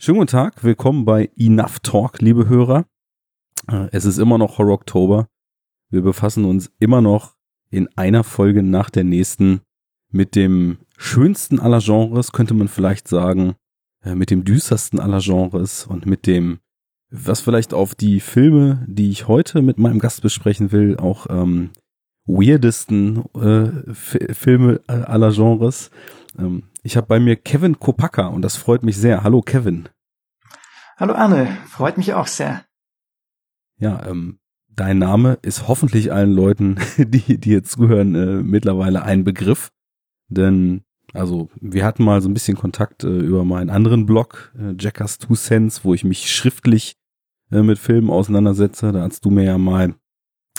Schönen guten Tag, willkommen bei Enough Talk, liebe Hörer. Äh, es ist immer noch Horror Oktober. Wir befassen uns immer noch in einer Folge nach der nächsten mit dem schönsten aller Genres, könnte man vielleicht sagen, äh, mit dem düstersten aller Genres und mit dem, was vielleicht auf die Filme, die ich heute mit meinem Gast besprechen will, auch ähm, weirdesten äh, Filme äh, aller Genres. Ähm, ich habe bei mir Kevin Kopaka und das freut mich sehr. Hallo Kevin. Hallo Arne, freut mich auch sehr. Ja, ähm, dein Name ist hoffentlich allen Leuten, die, die jetzt zuhören, äh, mittlerweile ein Begriff. Denn, also, wir hatten mal so ein bisschen Kontakt äh, über meinen anderen Blog, äh, Jackers Two Cents, wo ich mich schriftlich äh, mit Filmen auseinandersetze. Da hast du mir ja mal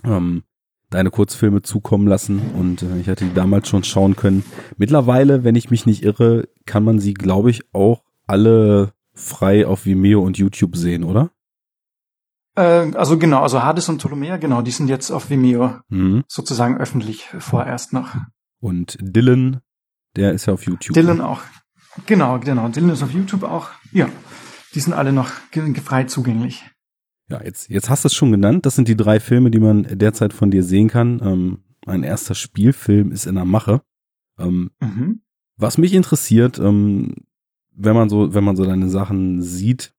ähm, deine Kurzfilme zukommen lassen und äh, ich hatte die damals schon schauen können. Mittlerweile, wenn ich mich nicht irre, kann man sie, glaube ich, auch alle frei auf Vimeo und YouTube sehen, oder? Äh, also genau, also Hades und Ptolomea, genau, die sind jetzt auf Vimeo mhm. sozusagen öffentlich vorerst noch. Und Dylan, der ist ja auf YouTube. Dylan auch. Genau, genau. Dylan ist auf YouTube auch. Ja, die sind alle noch frei zugänglich. Ja, jetzt, jetzt hast du es schon genannt. Das sind die drei Filme, die man derzeit von dir sehen kann. Ähm, ein erster Spielfilm ist in der Mache. Ähm, mhm. Was mich interessiert, ähm, wenn man so, wenn man so deine Sachen sieht,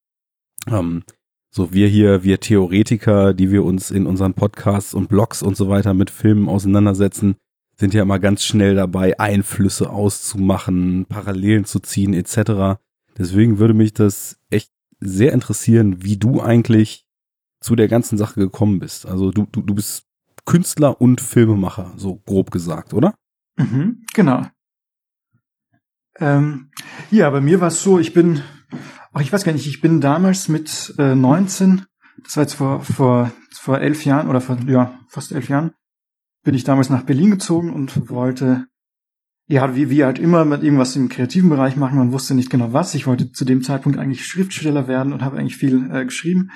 ähm, so wir hier, wir Theoretiker, die wir uns in unseren Podcasts und Blogs und so weiter mit Filmen auseinandersetzen, sind ja immer ganz schnell dabei, Einflüsse auszumachen, Parallelen zu ziehen, etc. Deswegen würde mich das echt sehr interessieren, wie du eigentlich zu der ganzen Sache gekommen bist. Also du, du, du bist Künstler und Filmemacher, so grob gesagt, oder? Mhm, genau. Ähm, ja, bei mir war es so, ich bin, ach, ich weiß gar nicht, ich bin damals mit äh, 19, das war jetzt vor, vor, vor elf Jahren oder vor, ja, fast elf Jahren, bin ich damals nach Berlin gezogen und wollte, ja, wie, wie halt immer mit irgendwas im kreativen Bereich machen, man wusste nicht genau was. Ich wollte zu dem Zeitpunkt eigentlich Schriftsteller werden und habe eigentlich viel äh, geschrieben.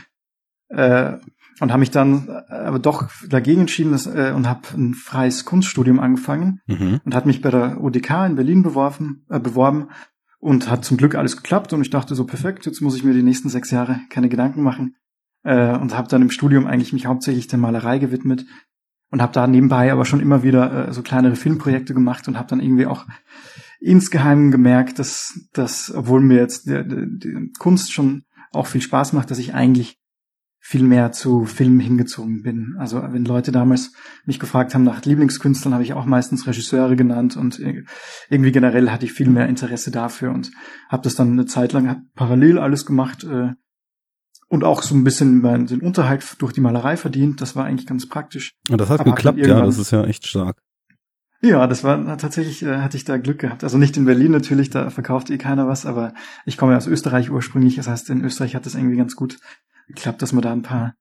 Äh, und habe mich dann äh, aber doch dagegen entschieden dass, äh, und habe ein freies Kunststudium angefangen mhm. und hat mich bei der UDK in Berlin beworben, äh, beworben und hat zum Glück alles geklappt und ich dachte so perfekt, jetzt muss ich mir die nächsten sechs Jahre keine Gedanken machen äh, und habe dann im Studium eigentlich mich hauptsächlich der Malerei gewidmet und habe da nebenbei aber schon immer wieder äh, so kleinere Filmprojekte gemacht und habe dann irgendwie auch insgeheim gemerkt, dass, dass obwohl mir jetzt die, die Kunst schon auch viel Spaß macht, dass ich eigentlich viel mehr zu Filmen hingezogen bin. Also wenn Leute damals mich gefragt haben nach Lieblingskünstlern, habe ich auch meistens Regisseure genannt und irgendwie generell hatte ich viel mehr Interesse dafür und habe das dann eine Zeit lang parallel alles gemacht äh, und auch so ein bisschen meinen den Unterhalt durch die Malerei verdient. Das war eigentlich ganz praktisch. Und das hat Aber geklappt, ja, das ist ja echt stark. Ja, das war tatsächlich, äh, hatte ich da Glück gehabt. Also nicht in Berlin natürlich, da verkauft eh keiner was, aber ich komme ja aus Österreich ursprünglich. Das heißt, in Österreich hat das irgendwie ganz gut geklappt, dass man da ein paar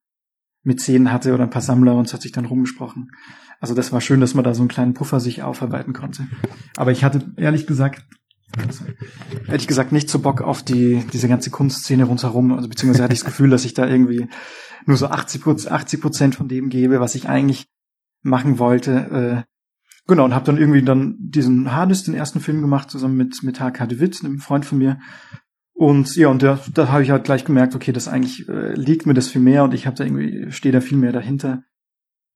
Mäzen hatte oder ein paar Sammler und es hat sich dann rumgesprochen. Also das war schön, dass man da so einen kleinen Puffer sich aufarbeiten konnte. Aber ich hatte ehrlich gesagt, ehrlich gesagt nicht so Bock auf die, diese ganze Kunstszene rundherum. Also beziehungsweise hatte ich das Gefühl, dass ich da irgendwie nur so 80 80 Prozent von dem gebe, was ich eigentlich machen wollte. Äh, genau, und habe dann irgendwie dann diesen Hades, den ersten Film gemacht, zusammen mit, mit H.K. de Witt, einem Freund von mir. Und ja, und da, da habe ich halt gleich gemerkt, okay, das eigentlich äh, liegt mir das viel mehr und ich habe da irgendwie stehe da viel mehr dahinter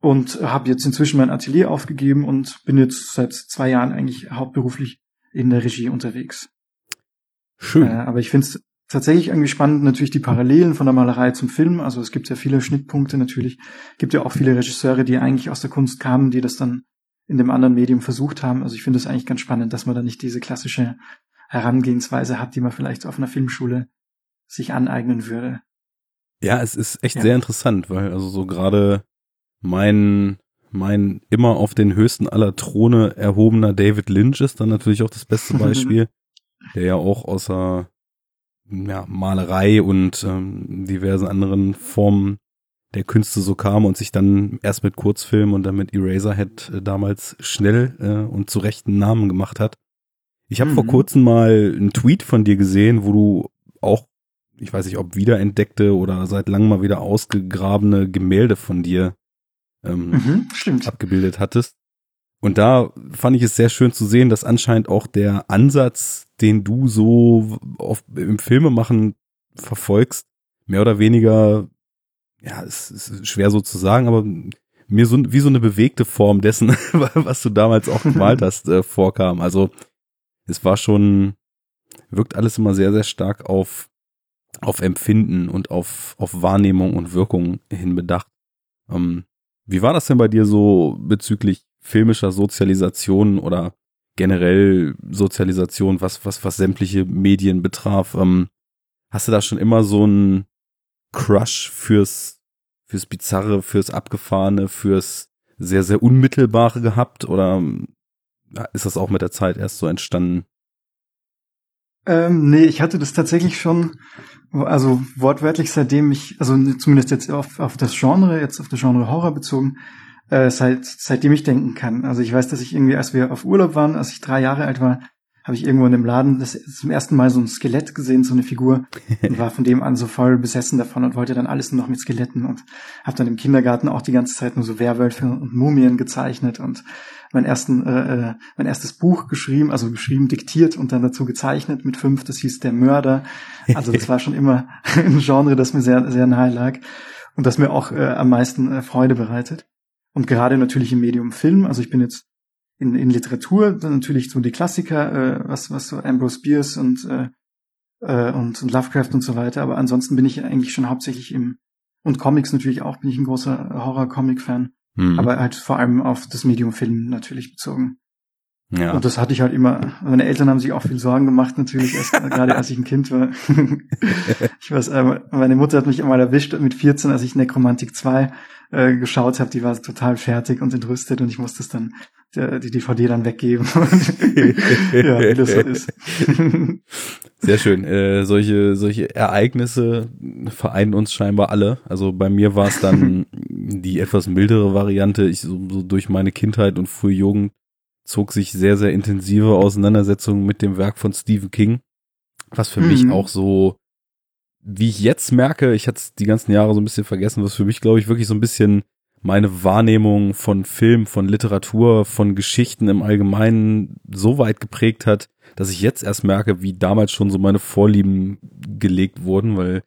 und habe jetzt inzwischen mein Atelier aufgegeben und bin jetzt seit zwei Jahren eigentlich hauptberuflich in der Regie unterwegs. Schön. Äh, aber ich finde es tatsächlich irgendwie spannend, natürlich die Parallelen von der Malerei zum Film. Also es gibt ja viele Schnittpunkte natürlich. Gibt ja auch viele Regisseure, die eigentlich aus der Kunst kamen, die das dann in dem anderen Medium versucht haben. Also ich finde es eigentlich ganz spannend, dass man da nicht diese klassische Herangehensweise hat, die man vielleicht auf einer Filmschule sich aneignen würde. Ja, es ist echt ja. sehr interessant, weil also so gerade mein mein immer auf den höchsten aller Throne erhobener David Lynch ist dann natürlich auch das beste Beispiel, der ja auch außer ja, Malerei und ähm, diversen anderen Formen der Künste so kam und sich dann erst mit Kurzfilm und dann mit Eraserhead äh, damals schnell äh, und zu rechten Namen gemacht hat. Ich habe mhm. vor kurzem mal einen Tweet von dir gesehen, wo du auch, ich weiß nicht, ob wiederentdeckte oder seit langem mal wieder ausgegrabene Gemälde von dir ähm, mhm, abgebildet hattest. Und da fand ich es sehr schön zu sehen, dass anscheinend auch der Ansatz, den du so auf, im Filmemachen verfolgst, mehr oder weniger, ja, es ist schwer so zu sagen, aber mir so wie so eine bewegte Form dessen, was du damals auch gemalt hast, äh, vorkam. Also es war schon, wirkt alles immer sehr, sehr stark auf, auf Empfinden und auf, auf Wahrnehmung und Wirkung hin bedacht. Ähm, wie war das denn bei dir so bezüglich filmischer Sozialisation oder generell Sozialisation, was, was, was sämtliche Medien betraf? Ähm, hast du da schon immer so einen Crush fürs, fürs Bizarre, fürs Abgefahrene, fürs sehr, sehr Unmittelbare gehabt oder ist das auch mit der Zeit erst so entstanden? Ähm, nee, ich hatte das tatsächlich schon, also wortwörtlich seitdem ich, also zumindest jetzt auf, auf das Genre, jetzt auf das Genre Horror bezogen, äh, seit, seitdem ich denken kann. Also ich weiß, dass ich irgendwie, als wir auf Urlaub waren, als ich drei Jahre alt war, habe ich irgendwo in dem Laden das zum ersten Mal so ein Skelett gesehen, so eine Figur und war von dem an so voll besessen davon und wollte dann alles nur noch mit Skeletten und habe dann im Kindergarten auch die ganze Zeit nur so Werwölfe und Mumien gezeichnet und mein ersten äh, äh, mein erstes Buch geschrieben, also geschrieben, diktiert und dann dazu gezeichnet mit fünf. Das hieß der Mörder. Also das war schon immer ein Genre, das mir sehr sehr nahe lag und das mir auch äh, am meisten äh, Freude bereitet. Und gerade natürlich im Medium Film. Also ich bin jetzt in, in Literatur dann natürlich so die Klassiker, äh, was, was so Ambrose Bierce und, äh, äh, und, und Lovecraft und so weiter. Aber ansonsten bin ich eigentlich schon hauptsächlich im, und Comics natürlich auch, bin ich ein großer Horror-Comic-Fan. Mhm. Aber halt vor allem auf das Medium Film natürlich bezogen. Ja. Und das hatte ich halt immer, meine Eltern haben sich auch viel Sorgen gemacht, natürlich, erst, gerade als ich ein Kind war. ich weiß, äh, meine Mutter hat mich einmal erwischt mit 14, als ich Necromantic 2 äh, geschaut habe, die war total fertig und entrüstet und ich musste es dann die DVD dann weggeben. ja, wie das so ist. Sehr schön. Äh, solche, solche Ereignisse vereinen uns scheinbar alle. Also bei mir war es dann die etwas mildere Variante. Ich so, so durch meine Kindheit und frühe Jugend zog sich sehr, sehr intensive Auseinandersetzung mit dem Werk von Stephen King. Was für mhm. mich auch so, wie ich jetzt merke, ich hatte es die ganzen Jahre so ein bisschen vergessen, was für mich, glaube ich, wirklich so ein bisschen meine Wahrnehmung von Film, von Literatur, von Geschichten im Allgemeinen so weit geprägt hat, dass ich jetzt erst merke, wie damals schon so meine Vorlieben gelegt wurden, weil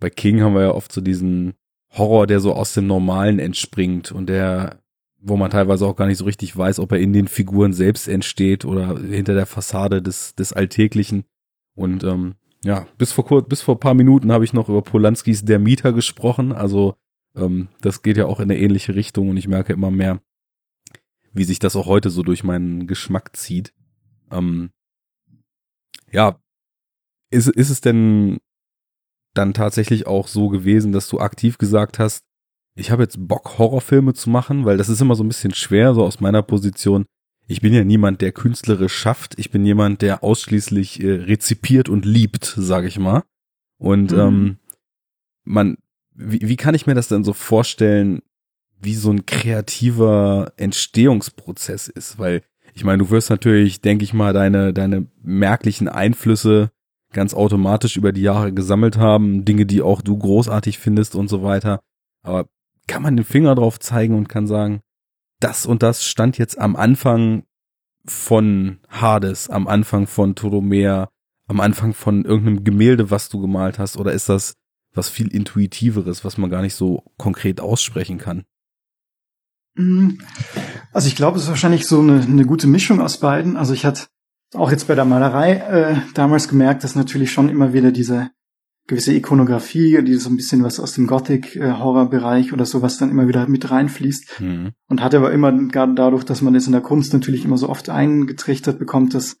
bei King haben wir ja oft so diesen Horror, der so aus dem Normalen entspringt und der, wo man teilweise auch gar nicht so richtig weiß, ob er in den Figuren selbst entsteht oder hinter der Fassade des, des Alltäglichen. Und ähm, ja, bis vor kurz, bis vor paar Minuten habe ich noch über Polanskis Der Mieter gesprochen, also ähm, das geht ja auch in eine ähnliche Richtung und ich merke immer mehr, wie sich das auch heute so durch meinen Geschmack zieht. Ähm, ja, ist, ist es denn dann tatsächlich auch so gewesen, dass du aktiv gesagt hast, ich habe jetzt Bock, Horrorfilme zu machen, weil das ist immer so ein bisschen schwer, so aus meiner Position. Ich bin ja niemand, der künstlerisch schafft. Ich bin jemand, der ausschließlich äh, rezipiert und liebt, sage ich mal. Und mhm. ähm, man wie, wie kann ich mir das denn so vorstellen, wie so ein kreativer Entstehungsprozess ist? Weil ich meine, du wirst natürlich, denke ich mal, deine, deine merklichen Einflüsse ganz automatisch über die Jahre gesammelt haben, Dinge, die auch du großartig findest und so weiter. Aber kann man den Finger drauf zeigen und kann sagen, das und das stand jetzt am Anfang von Hades, am Anfang von Todomea, am Anfang von irgendeinem Gemälde, was du gemalt hast, oder ist das was viel intuitiveres, was man gar nicht so konkret aussprechen kann. Mhm. Also ich glaube, es ist wahrscheinlich so eine, eine gute Mischung aus beiden. Also ich hatte auch jetzt bei der Malerei äh, damals gemerkt, dass natürlich schon immer wieder diese gewisse Ikonografie, die so ein bisschen was aus dem Gothic-Horror-Bereich oder sowas dann immer wieder mit reinfließt. Mhm. Und hatte aber immer, gerade dadurch, dass man das in der Kunst natürlich immer so oft eingetrichtert bekommt, dass,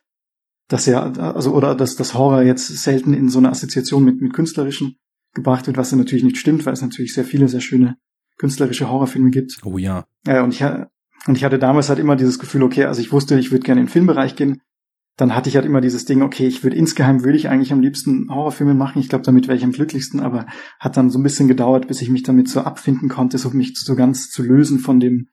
dass ja, also, oder dass das Horror jetzt selten in so eine Assoziation mit, mit künstlerischen gebracht wird, was dann natürlich nicht stimmt, weil es natürlich sehr viele sehr schöne künstlerische Horrorfilme gibt. Oh ja. Ja, und ich, und ich hatte damals halt immer dieses Gefühl, okay, also ich wusste, ich würde gerne in den Filmbereich gehen. Dann hatte ich halt immer dieses Ding, okay, ich würde insgeheim würde ich eigentlich am liebsten Horrorfilme machen. Ich glaube, damit wäre ich am glücklichsten, aber hat dann so ein bisschen gedauert, bis ich mich damit so abfinden konnte, so mich so ganz zu lösen von dem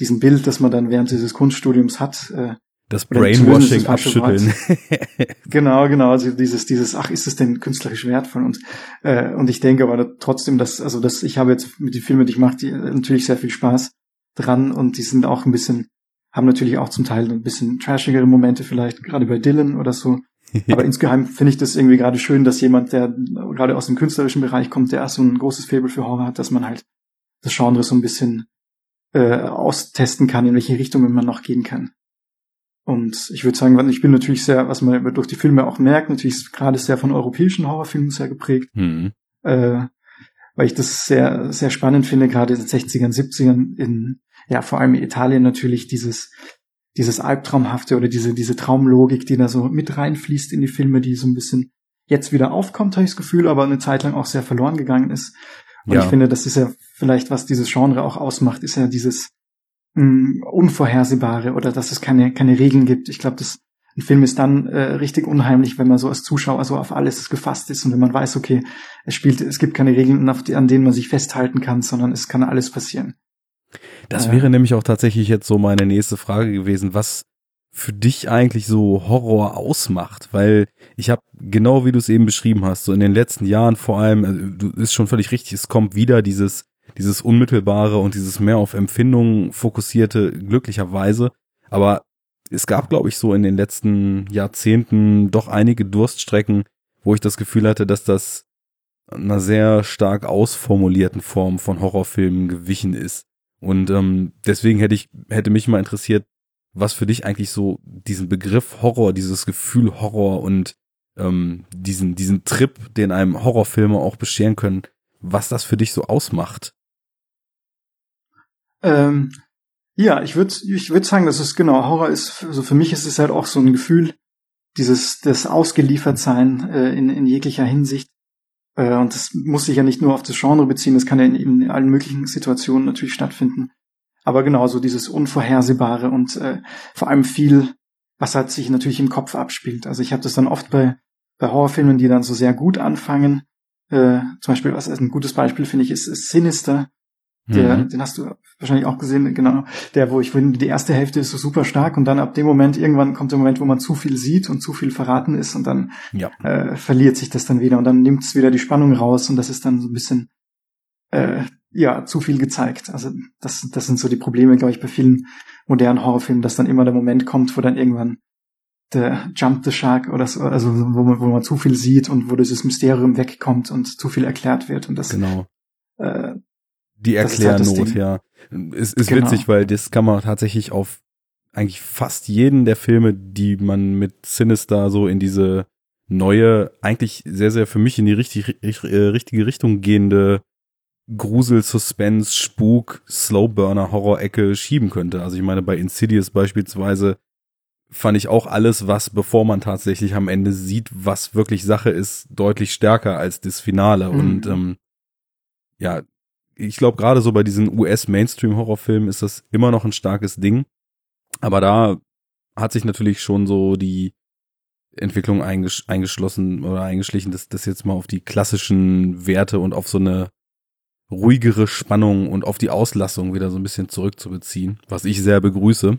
diesem Bild, das man dann während dieses Kunststudiums hat, äh, das Brainwashing abschütteln. genau, genau. Also dieses, dieses, ach, ist es denn künstlerisch wertvoll? Und äh, und ich denke aber trotzdem, dass also dass ich habe jetzt mit den Filmen, die ich mache, die natürlich sehr viel Spaß dran und die sind auch ein bisschen, haben natürlich auch zum Teil ein bisschen trashigere Momente vielleicht, gerade bei Dylan oder so. Aber insgeheim finde ich das irgendwie gerade schön, dass jemand, der gerade aus dem künstlerischen Bereich kommt, der so ein großes Faible für Horror hat, dass man halt das Genre so ein bisschen äh, austesten kann, in welche Richtung man noch gehen kann. Und ich würde sagen, ich bin natürlich sehr, was man durch die Filme auch merkt, natürlich gerade sehr von europäischen Horrorfilmen sehr geprägt. Mhm. Äh, weil ich das sehr, sehr spannend finde, gerade in den 60ern, 70ern, in, ja, vor allem in Italien natürlich dieses, dieses Albtraumhafte oder diese, diese Traumlogik, die da so mit reinfließt in die Filme, die so ein bisschen jetzt wieder aufkommt, habe ich das Gefühl, aber eine Zeit lang auch sehr verloren gegangen ist. Und ja. ich finde, das ist ja vielleicht, was dieses Genre auch ausmacht, ist ja dieses mh, mm, Unvorhersehbare oder dass es keine, keine Regeln gibt. Ich glaube, das ein Film ist dann äh, richtig unheimlich, wenn man so als Zuschauer so auf alles gefasst ist und wenn man weiß, okay, es spielt, es gibt keine Regeln, an denen man sich festhalten kann, sondern es kann alles passieren. Das äh, wäre nämlich auch tatsächlich jetzt so meine nächste Frage gewesen, was für dich eigentlich so Horror ausmacht, weil ich habe genau wie du es eben beschrieben hast, so in den letzten Jahren vor allem, also, du ist schon völlig richtig, es kommt wieder dieses dieses unmittelbare und dieses mehr auf Empfindungen fokussierte glücklicherweise, aber es gab, glaube ich, so in den letzten Jahrzehnten doch einige Durststrecken, wo ich das Gefühl hatte, dass das einer sehr stark ausformulierten Form von Horrorfilmen gewichen ist. Und ähm, deswegen hätte ich, hätte mich mal interessiert, was für dich eigentlich so diesen Begriff Horror, dieses Gefühl Horror und ähm, diesen, diesen Trip, den einem Horrorfilme auch bescheren können, was das für dich so ausmacht. Ähm, ja, ich würde ich würd sagen, dass es genau Horror ist. Also für mich ist es halt auch so ein Gefühl, dieses das Ausgeliefertsein äh, in, in jeglicher Hinsicht. Äh, und das muss sich ja nicht nur auf das Genre beziehen, das kann ja in, in allen möglichen Situationen natürlich stattfinden. Aber genau, so dieses Unvorhersehbare und äh, vor allem viel, was halt sich natürlich im Kopf abspielt. Also ich habe das dann oft bei, bei Horrorfilmen, die dann so sehr gut anfangen. Äh, zum Beispiel, was ein gutes Beispiel finde ich, ist, ist Sinister. Der, mhm. den hast du wahrscheinlich auch gesehen, genau. Der, wo ich finde, die erste Hälfte ist so super stark und dann ab dem Moment, irgendwann kommt der Moment, wo man zu viel sieht und zu viel verraten ist und dann ja. äh, verliert sich das dann wieder und dann nimmt es wieder die Spannung raus und das ist dann so ein bisschen, äh, ja, zu viel gezeigt. Also das, das sind so die Probleme, glaube ich, bei vielen modernen Horrorfilmen, dass dann immer der Moment kommt, wo dann irgendwann der Jump the Shark oder so, also wo man, wo man zu viel sieht und wo dieses Mysterium wegkommt und zu viel erklärt wird und das genau. Äh, die halt Erklärnot, halt ja. Es ist genau. witzig, weil das kann man tatsächlich auf eigentlich fast jeden der Filme, die man mit Sinister so in diese neue, eigentlich sehr, sehr für mich in die richtig, äh, richtige Richtung gehende Grusel, Suspense, Spuk, Slowburner, Horror-Ecke schieben könnte. Also ich meine, bei Insidious beispielsweise fand ich auch alles, was bevor man tatsächlich am Ende sieht, was wirklich Sache ist, deutlich stärker als das Finale. Mhm. Und ähm, ja, ich glaube, gerade so bei diesen US-Mainstream-Horrorfilmen ist das immer noch ein starkes Ding. Aber da hat sich natürlich schon so die Entwicklung eingesch eingeschlossen oder eingeschlichen, dass das jetzt mal auf die klassischen Werte und auf so eine ruhigere Spannung und auf die Auslassung wieder so ein bisschen zurückzubeziehen, was ich sehr begrüße,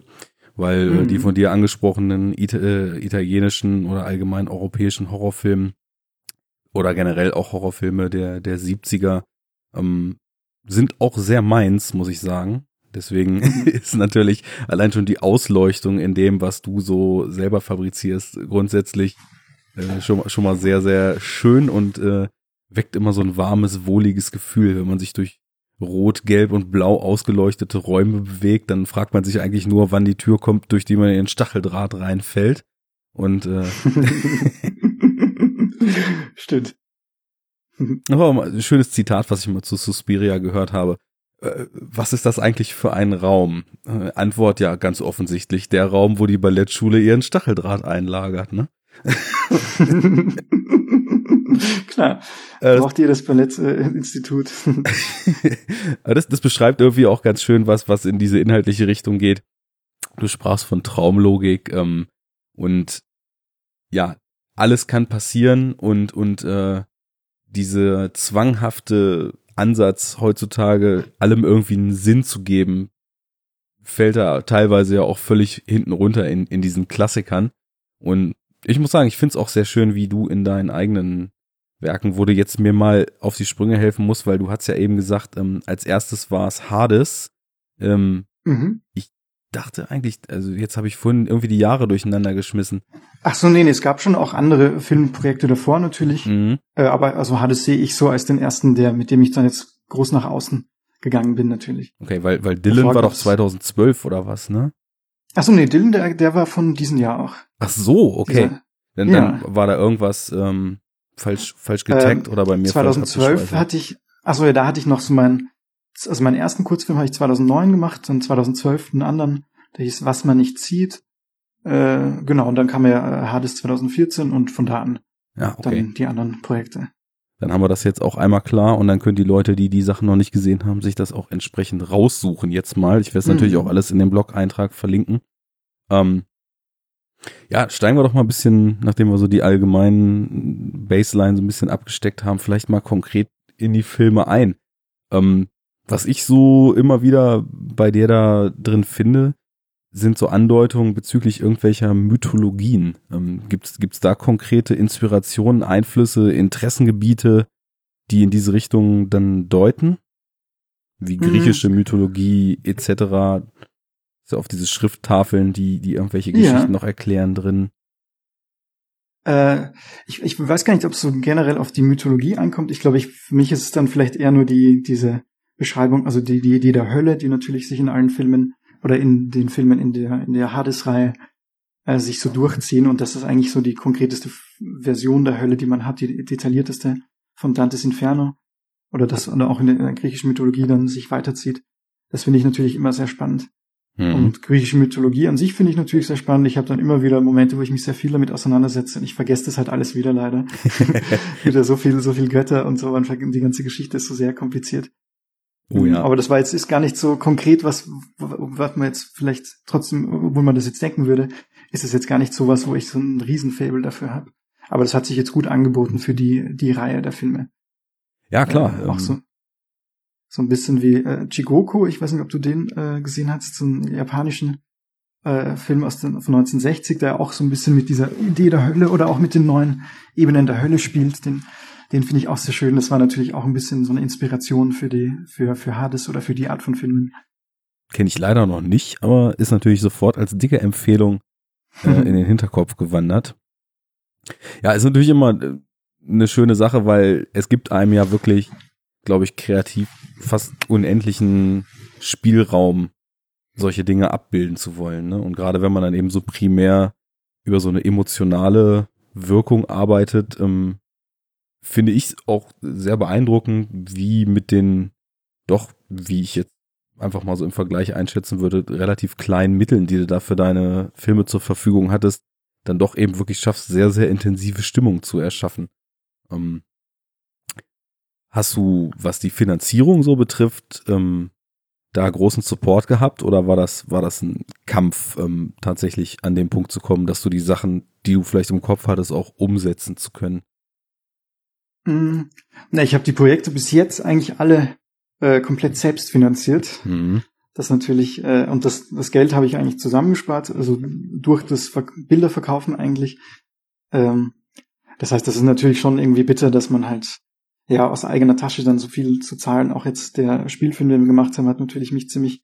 weil äh, mhm. die von dir angesprochenen Ita äh, italienischen oder allgemein europäischen Horrorfilme oder generell auch Horrorfilme der, der 70er ähm, sind auch sehr meins, muss ich sagen. Deswegen ist natürlich allein schon die Ausleuchtung in dem, was du so selber fabrizierst, grundsätzlich äh, schon, schon mal sehr, sehr schön und äh, weckt immer so ein warmes, wohliges Gefühl, wenn man sich durch rot, gelb und blau ausgeleuchtete Räume bewegt, dann fragt man sich eigentlich nur, wann die Tür kommt, durch die man in den Stacheldraht reinfällt. Und äh, stimmt. Das war mal ein schönes Zitat, was ich mal zu Suspiria gehört habe. Äh, was ist das eigentlich für ein Raum? Äh, Antwort ja ganz offensichtlich, der Raum, wo die Ballettschule ihren Stacheldraht einlagert, ne? Klar. Äh, Braucht ihr das Ballettinstitut? Das, das beschreibt irgendwie auch ganz schön was, was in diese inhaltliche Richtung geht. Du sprachst von Traumlogik ähm, und ja, alles kann passieren und und äh, diese zwanghafte Ansatz heutzutage allem irgendwie einen Sinn zu geben, fällt da teilweise ja auch völlig hinten runter in, in diesen Klassikern. Und ich muss sagen, ich finde es auch sehr schön, wie du in deinen eigenen Werken, wo du jetzt mir mal auf die Sprünge helfen musst, weil du hast ja eben gesagt, ähm, als erstes war es Hades. Ähm, mhm. Ich dachte eigentlich, also jetzt habe ich vorhin irgendwie die Jahre durcheinander geschmissen. Ach so, nee, nee, es gab schon auch andere Filmprojekte davor natürlich. Mhm. Äh, aber also Hades sehe ich so als den ersten, der, mit dem ich dann jetzt groß nach außen gegangen bin, natürlich. Okay, weil, weil Dylan Davor war doch 2012 oder was, ne? Ach so, nee, Dylan, der, der war von diesem Jahr auch. Ach so, okay. Dieser, dann, ja. dann war da irgendwas ähm, falsch, falsch getaggt ähm, oder bei mir 2012 hatte ich, ach so, ja, da hatte ich noch so meinen, also meinen ersten Kurzfilm habe ich 2009 gemacht, dann 2012 einen anderen, der hieß Was man nicht sieht. Äh, genau, und dann kam ja äh, Hades 2014 und von da an ja, okay. dann die anderen Projekte. Dann haben wir das jetzt auch einmal klar und dann können die Leute, die die Sachen noch nicht gesehen haben, sich das auch entsprechend raussuchen jetzt mal. Ich werde es mhm. natürlich auch alles in dem Blog-Eintrag verlinken. Ähm, ja, steigen wir doch mal ein bisschen, nachdem wir so die allgemeinen Baseline so ein bisschen abgesteckt haben, vielleicht mal konkret in die Filme ein. Ähm, was ich so immer wieder bei dir da drin finde, sind so Andeutungen bezüglich irgendwelcher Mythologien. Ähm, gibt's gibt's da konkrete Inspirationen, Einflüsse, Interessengebiete, die in diese Richtung dann deuten? Wie mhm. griechische mhm. Mythologie etc. So auf diese Schrifttafeln, die die irgendwelche Geschichten ja. noch erklären drin. Äh, ich, ich weiß gar nicht, ob es so generell auf die Mythologie ankommt. Ich glaube, ich, für mich ist es dann vielleicht eher nur die diese Beschreibung, also die die die der Hölle, die natürlich sich in allen Filmen oder in den Filmen in der, in der Hades-Reihe äh, sich so durchziehen und das ist eigentlich so die konkreteste Version der Hölle, die man hat, die detaillierteste von Dantes Inferno oder das oder auch in der, in der griechischen Mythologie dann sich weiterzieht. Das finde ich natürlich immer sehr spannend. Mhm. Und griechische Mythologie an sich finde ich natürlich sehr spannend. Ich habe dann immer wieder Momente, wo ich mich sehr viel damit auseinandersetze und ich vergesse das halt alles wieder leider. wieder so viel, so viel Götter und so. Und die ganze Geschichte ist so sehr kompliziert. Oh ja. Aber das war jetzt ist gar nicht so konkret, was, was man jetzt vielleicht trotzdem, obwohl man das jetzt denken würde, ist es jetzt gar nicht so was, wo ich so ein Riesenfable dafür habe. Aber das hat sich jetzt gut angeboten für die, die Reihe der Filme. Ja, klar. Äh, auch so, so ein bisschen wie äh, Chigoku, ich weiß nicht, ob du den äh, gesehen hast, so einen japanischen äh, Film aus den, von 1960, der auch so ein bisschen mit dieser Idee der Hölle oder auch mit den neuen Ebenen der Hölle spielt. Den den finde ich auch sehr schön. Das war natürlich auch ein bisschen so eine Inspiration für die, für, für Hades oder für die Art von Filmen. Kenne ich leider noch nicht, aber ist natürlich sofort als dicke Empfehlung äh, in den Hinterkopf gewandert. Ja, ist natürlich immer äh, eine schöne Sache, weil es gibt einem ja wirklich, glaube ich, kreativ fast unendlichen Spielraum, solche Dinge abbilden zu wollen. Ne? Und gerade wenn man dann eben so primär über so eine emotionale Wirkung arbeitet, ähm, finde ich auch sehr beeindruckend, wie mit den doch, wie ich jetzt einfach mal so im Vergleich einschätzen würde, relativ kleinen Mitteln, die du da für deine Filme zur Verfügung hattest, dann doch eben wirklich schaffst, sehr, sehr intensive Stimmung zu erschaffen. Ähm, hast du, was die Finanzierung so betrifft, ähm, da großen Support gehabt oder war das, war das ein Kampf, ähm, tatsächlich an den Punkt zu kommen, dass du die Sachen, die du vielleicht im Kopf hattest, auch umsetzen zu können? Mm, na, ich habe die Projekte bis jetzt eigentlich alle äh, komplett selbst finanziert. Mhm. Das natürlich, äh, und das, das Geld habe ich eigentlich zusammengespart, also durch das Ver Bilderverkaufen eigentlich. Ähm, das heißt, das ist natürlich schon irgendwie bitter, dass man halt ja aus eigener Tasche dann so viel zu zahlen. Auch jetzt der Spielfilm, den wir gemacht haben, hat natürlich mich ziemlich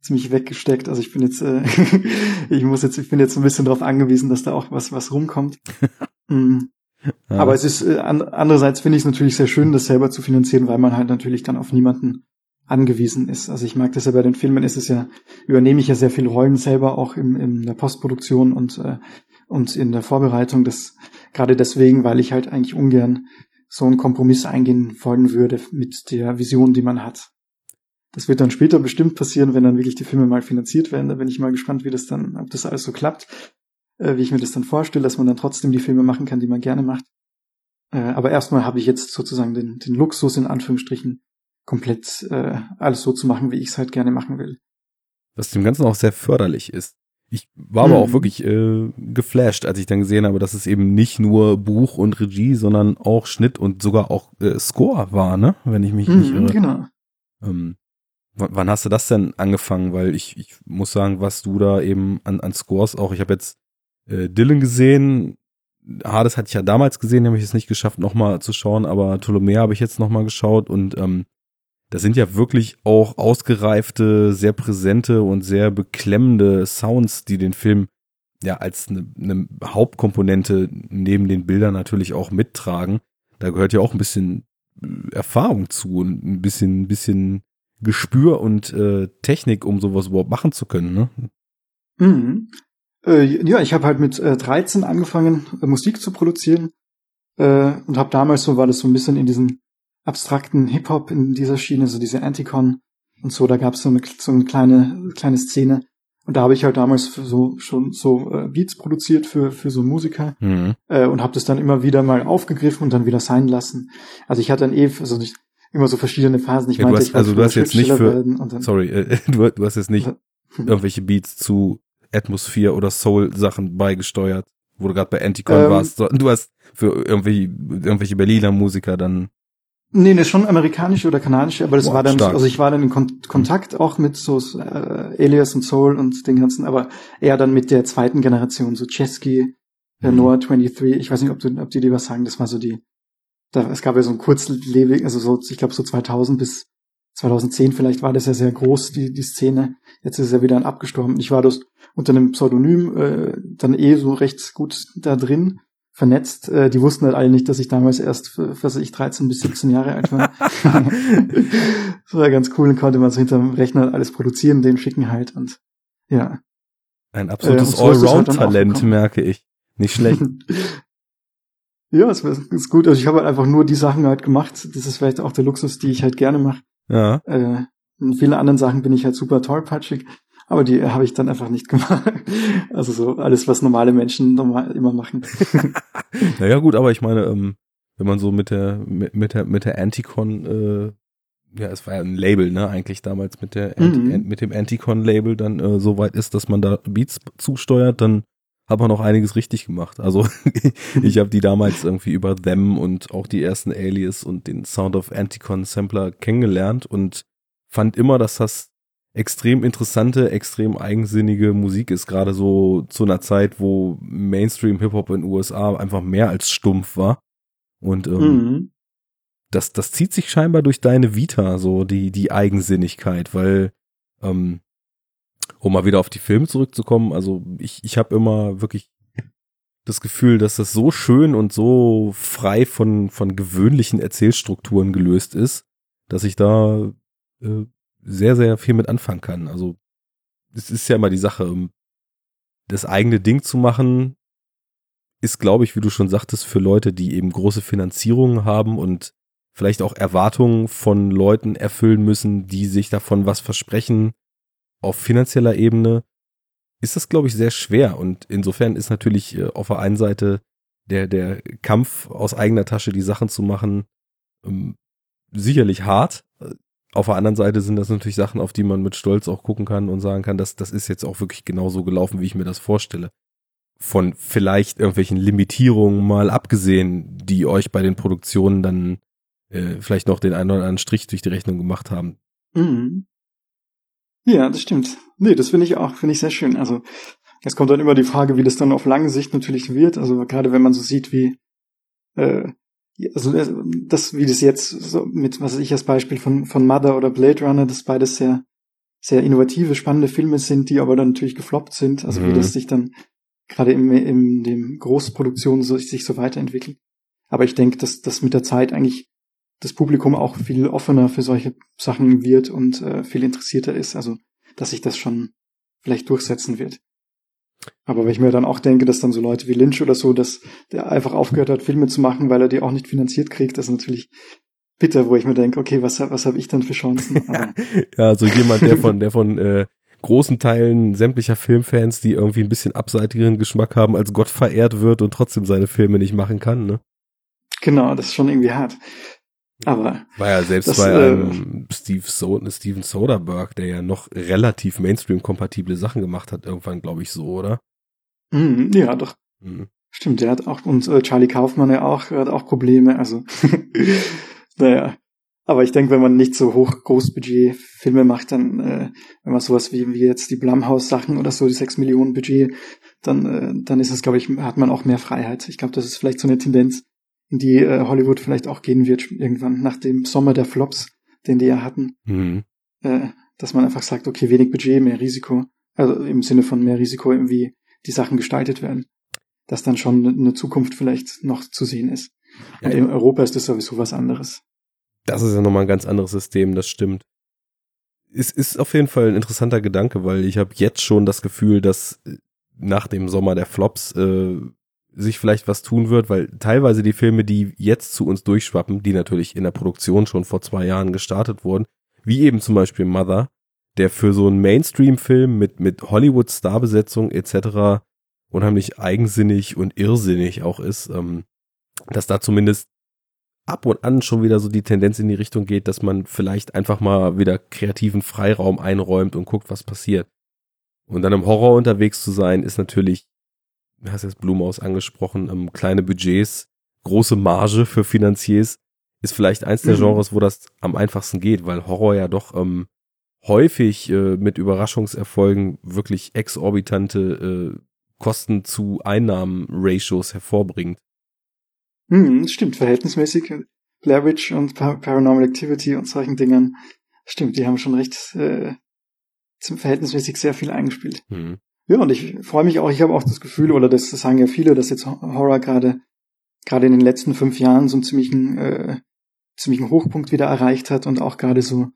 ziemlich weggesteckt. Also ich bin jetzt, äh, ich muss jetzt, ich bin jetzt ein bisschen darauf angewiesen, dass da auch was was rumkommt. mm. Aber es ist äh, andererseits finde ich es natürlich sehr schön, das selber zu finanzieren, weil man halt natürlich dann auf niemanden angewiesen ist. Also ich mag das ja bei den Filmen, ist es ja, übernehme ich ja sehr viele Rollen selber auch im, in der Postproduktion und, äh, und in der Vorbereitung. Das gerade deswegen, weil ich halt eigentlich ungern so einen Kompromiss eingehen wollen würde mit der Vision, die man hat. Das wird dann später bestimmt passieren, wenn dann wirklich die Filme mal finanziert werden. Da bin ich mal gespannt, wie das dann, ob das alles so klappt äh, wie ich mir das dann vorstelle, dass man dann trotzdem die Filme machen kann, die man gerne macht. Äh, aber erstmal habe ich jetzt sozusagen den, den Luxus in Anführungsstrichen, komplett äh, alles so zu machen, wie ich es halt gerne machen will. Was dem Ganzen auch sehr förderlich ist. Ich war mhm. aber auch wirklich äh, geflasht, als ich dann gesehen habe, dass es eben nicht nur Buch und Regie, sondern auch Schnitt und sogar auch äh, Score war, ne? Wenn ich mich mhm, nicht irre. Genau. Ähm, wann hast du das denn angefangen? Weil ich, ich muss sagen, was du da eben an, an Scores auch, ich habe jetzt äh, Dylan gesehen. Hades hatte ich ja damals gesehen, habe ich es nicht geschafft, nochmal zu schauen, aber Ptolemä habe ich jetzt nochmal geschaut und ähm, das sind ja wirklich auch ausgereifte, sehr präsente und sehr beklemmende Sounds, die den Film ja als eine, eine Hauptkomponente neben den Bildern natürlich auch mittragen. Da gehört ja auch ein bisschen äh, Erfahrung zu und ein bisschen, ein bisschen Gespür und äh, Technik, um sowas überhaupt machen zu können, ne? Mhm. Äh, ja, ich habe halt mit äh, 13 angefangen, äh, Musik zu produzieren äh, und habe damals so, war das so ein bisschen in diesen abstrakten Hip-Hop in dieser Schiene, so diese Anticon und so, da gab es so eine, so eine kleine, kleine Szene. Und da habe ich halt damals so schon so äh, Beats produziert für für so Musiker mhm. äh, und habe das dann immer wieder mal aufgegriffen und dann wieder sein lassen. Also ich hatte dann eh also nicht immer so verschiedene Phasen. Ich ja, meinte, hast, ich also du hast jetzt nicht für sorry, äh, du, du hast jetzt nicht irgendwelche Beats zu Atmosphäre oder Soul Sachen beigesteuert, wo du gerade bei Anticon ähm, warst. Du hast für irgendwelche irgendwelche Berliner Musiker dann Nee, nee, schon amerikanische oder kanadische, aber das wow, war dann, stark. also ich war dann in Kon Kontakt auch mit so äh, Alias und Soul und den ganzen, aber eher dann mit der zweiten Generation, so Chesky, äh, mhm. Noah 23, ich weiß nicht, ob, du, ob die dir was sagen, das war so die, da, es gab ja so ein kurzlebig, also so, ich glaube so 2000 bis 2010 vielleicht war das ja sehr groß, die, die Szene. Jetzt ist er wieder abgestorben. Ich war das unter einem Pseudonym äh, dann eh so recht gut da drin vernetzt. Äh, die wussten halt alle nicht, dass ich damals erst, was ich, 13 bis 17 Jahre alt war. das war ganz cool, dann konnte man so hinterm Rechner alles produzieren, den schicken halt und ja. Ein absolutes äh, so Allround-Talent, halt merke ich. Nicht schlecht. ja, es ist gut. Also ich habe halt einfach nur die Sachen halt gemacht. Das ist vielleicht auch der Luxus, die ich halt gerne mache. Ja. Äh, in vielen anderen Sachen bin ich halt super tollpatschig. Aber die habe ich dann einfach nicht gemacht. Also so alles, was normale Menschen normal immer machen. naja, gut, aber ich meine, ähm, wenn man so mit der, mit, der, mit der Anticon, äh, ja, es war ja ein Label, ne, eigentlich damals mit der, Anti, mhm. mit dem Anticon-Label dann äh, so weit ist, dass man da Beats zusteuert, dann hat man auch einiges richtig gemacht. Also ich habe die damals irgendwie über Them und auch die ersten Alias und den Sound of Anticon Sampler kennengelernt und fand immer, dass das extrem interessante, extrem eigensinnige Musik ist, gerade so zu einer Zeit, wo Mainstream-Hip-Hop in den USA einfach mehr als stumpf war. Und ähm, mhm. das, das zieht sich scheinbar durch deine Vita, so die, die Eigensinnigkeit, weil, ähm, um mal wieder auf die Filme zurückzukommen, also ich, ich habe immer wirklich das Gefühl, dass das so schön und so frei von, von gewöhnlichen Erzählstrukturen gelöst ist, dass ich da äh, sehr, sehr viel mit anfangen kann. Also es ist ja immer die Sache, das eigene Ding zu machen, ist, glaube ich, wie du schon sagtest, für Leute, die eben große Finanzierungen haben und vielleicht auch Erwartungen von Leuten erfüllen müssen, die sich davon was versprechen auf finanzieller Ebene, ist das, glaube ich, sehr schwer. Und insofern ist natürlich äh, auf der einen Seite der, der Kampf aus eigener Tasche die Sachen zu machen, ähm, sicherlich hart. Auf der anderen Seite sind das natürlich Sachen, auf die man mit Stolz auch gucken kann und sagen kann, dass das ist jetzt auch wirklich genauso gelaufen, wie ich mir das vorstelle. Von vielleicht irgendwelchen Limitierungen mal abgesehen, die euch bei den Produktionen dann äh, vielleicht noch den einen oder anderen Strich durch die Rechnung gemacht haben. Mhm. Ja, das stimmt. Nee, das finde ich auch, finde ich sehr schön. Also es kommt dann immer die Frage, wie das dann auf lange Sicht natürlich wird. Also gerade wenn man so sieht, wie äh, also äh, das, wie das jetzt so mit, was ich als Beispiel von, von Mother oder Blade Runner, das beides sehr, sehr innovative, spannende Filme sind, die aber dann natürlich gefloppt sind. Also mhm. wie das sich dann gerade im, im dem Großproduktion so, sich so weiterentwickelt. Aber ich denke, dass das mit der Zeit eigentlich das Publikum auch viel offener für solche Sachen wird und äh, viel interessierter ist. Also dass sich das schon vielleicht durchsetzen wird. Aber wenn ich mir dann auch denke, dass dann so Leute wie Lynch oder so, dass der einfach aufgehört hat, Filme zu machen, weil er die auch nicht finanziert kriegt, das ist natürlich bitter, wo ich mir denke, okay, was, was habe ich dann für Chancen? ja, so jemand, der von, der von äh, großen Teilen sämtlicher Filmfans, die irgendwie ein bisschen abseitigeren Geschmack haben, als Gott verehrt wird und trotzdem seine Filme nicht machen kann, ne? Genau, das ist schon irgendwie hart. Aber war ja selbst das, bei äh, Steve so Steven Soderbergh, der ja noch relativ Mainstream-kompatible Sachen gemacht hat, irgendwann, glaube ich, so, oder? Mm, ja, doch. Mhm. Stimmt, der hat auch, und äh, Charlie Kaufmann ja auch, hat auch Probleme, also naja. Aber ich denke, wenn man nicht so hoch Großbudget Filme macht, dann, äh, wenn man sowas wie, wie jetzt die Blumhouse Sachen oder so, die 6 Millionen Budget, dann, äh, dann ist es, glaube ich, hat man auch mehr Freiheit. Ich glaube, das ist vielleicht so eine Tendenz, in die äh, Hollywood vielleicht auch gehen wird irgendwann nach dem Sommer der Flops, den die ja hatten. Mhm. Äh, dass man einfach sagt, okay, wenig Budget, mehr Risiko. Also im Sinne von mehr Risiko, wie die Sachen gestaltet werden. Dass dann schon eine Zukunft vielleicht noch zu sehen ist. Und in Europa ist das sowieso was anderes. Das ist ja nochmal ein ganz anderes System, das stimmt. Es ist auf jeden Fall ein interessanter Gedanke, weil ich habe jetzt schon das Gefühl, dass äh, nach dem Sommer der Flops äh, sich vielleicht was tun wird, weil teilweise die Filme, die jetzt zu uns durchschwappen, die natürlich in der Produktion schon vor zwei Jahren gestartet wurden, wie eben zum Beispiel Mother, der für so einen Mainstream-Film mit, mit Hollywood-Starbesetzung etc. unheimlich eigensinnig und irrsinnig auch ist, ähm, dass da zumindest ab und an schon wieder so die Tendenz in die Richtung geht, dass man vielleicht einfach mal wieder kreativen Freiraum einräumt und guckt, was passiert. Und dann im Horror unterwegs zu sein, ist natürlich, hast jetzt Blumhaus angesprochen, ähm, kleine Budgets, große Marge für Finanziers, ist vielleicht eins der mhm. Genres, wo das am einfachsten geht, weil Horror ja doch ähm, häufig äh, mit Überraschungserfolgen wirklich exorbitante äh, Kosten zu Einnahmen-Ratios hervorbringt. Hm, stimmt, verhältnismäßig. Blair Witch und Par Paranormal Activity und solchen Dingen. Stimmt, die haben schon recht äh, verhältnismäßig sehr viel eingespielt. Mhm. Ja, und ich freue mich auch, ich habe auch das Gefühl, oder das, das sagen ja viele, dass jetzt Horror gerade gerade in den letzten fünf Jahren so einen ziemlichen, äh, ziemlichen Hochpunkt wieder erreicht hat und auch gerade so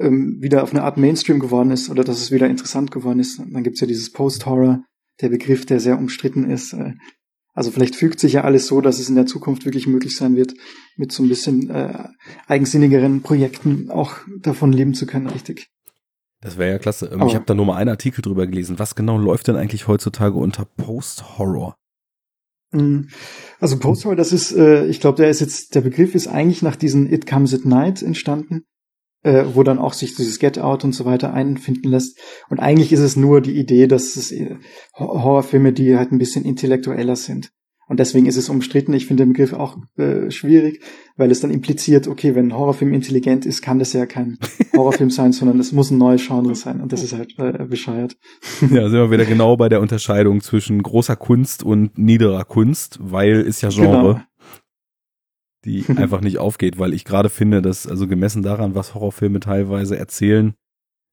ähm, wieder auf eine Art Mainstream geworden ist oder dass es wieder interessant geworden ist. Und dann gibt's ja dieses Post-Horror, der Begriff, der sehr umstritten ist. Äh, also vielleicht fügt sich ja alles so, dass es in der Zukunft wirklich möglich sein wird, mit so ein bisschen äh, eigensinnigeren Projekten auch davon leben zu können, richtig. Das wäre ja klasse. Ähm, ich habe da nur mal einen Artikel drüber gelesen. Was genau läuft denn eigentlich heutzutage unter Post-Horror? Mm, also Post-Horror, das ist, äh, ich glaube, der ist jetzt, der Begriff ist eigentlich nach diesen It Comes at Night entstanden äh, wo dann auch sich dieses Get Out und so weiter einfinden lässt. Und eigentlich ist es nur die Idee, dass es äh, Horrorfilme, die halt ein bisschen intellektueller sind. Und deswegen ist es umstritten. Ich finde den Begriff auch äh, schwierig, weil es dann impliziert, okay, wenn ein Horrorfilm intelligent ist, kann das ja kein Horrorfilm sein, sondern es muss ein neues Genre sein. Und das ist halt äh, bescheuert. Ja, sind wir wieder genau bei der Unterscheidung zwischen großer Kunst und niederer Kunst, weil ist ja Genre. Genau die einfach nicht aufgeht, weil ich gerade finde, dass, also gemessen daran, was Horrorfilme teilweise erzählen,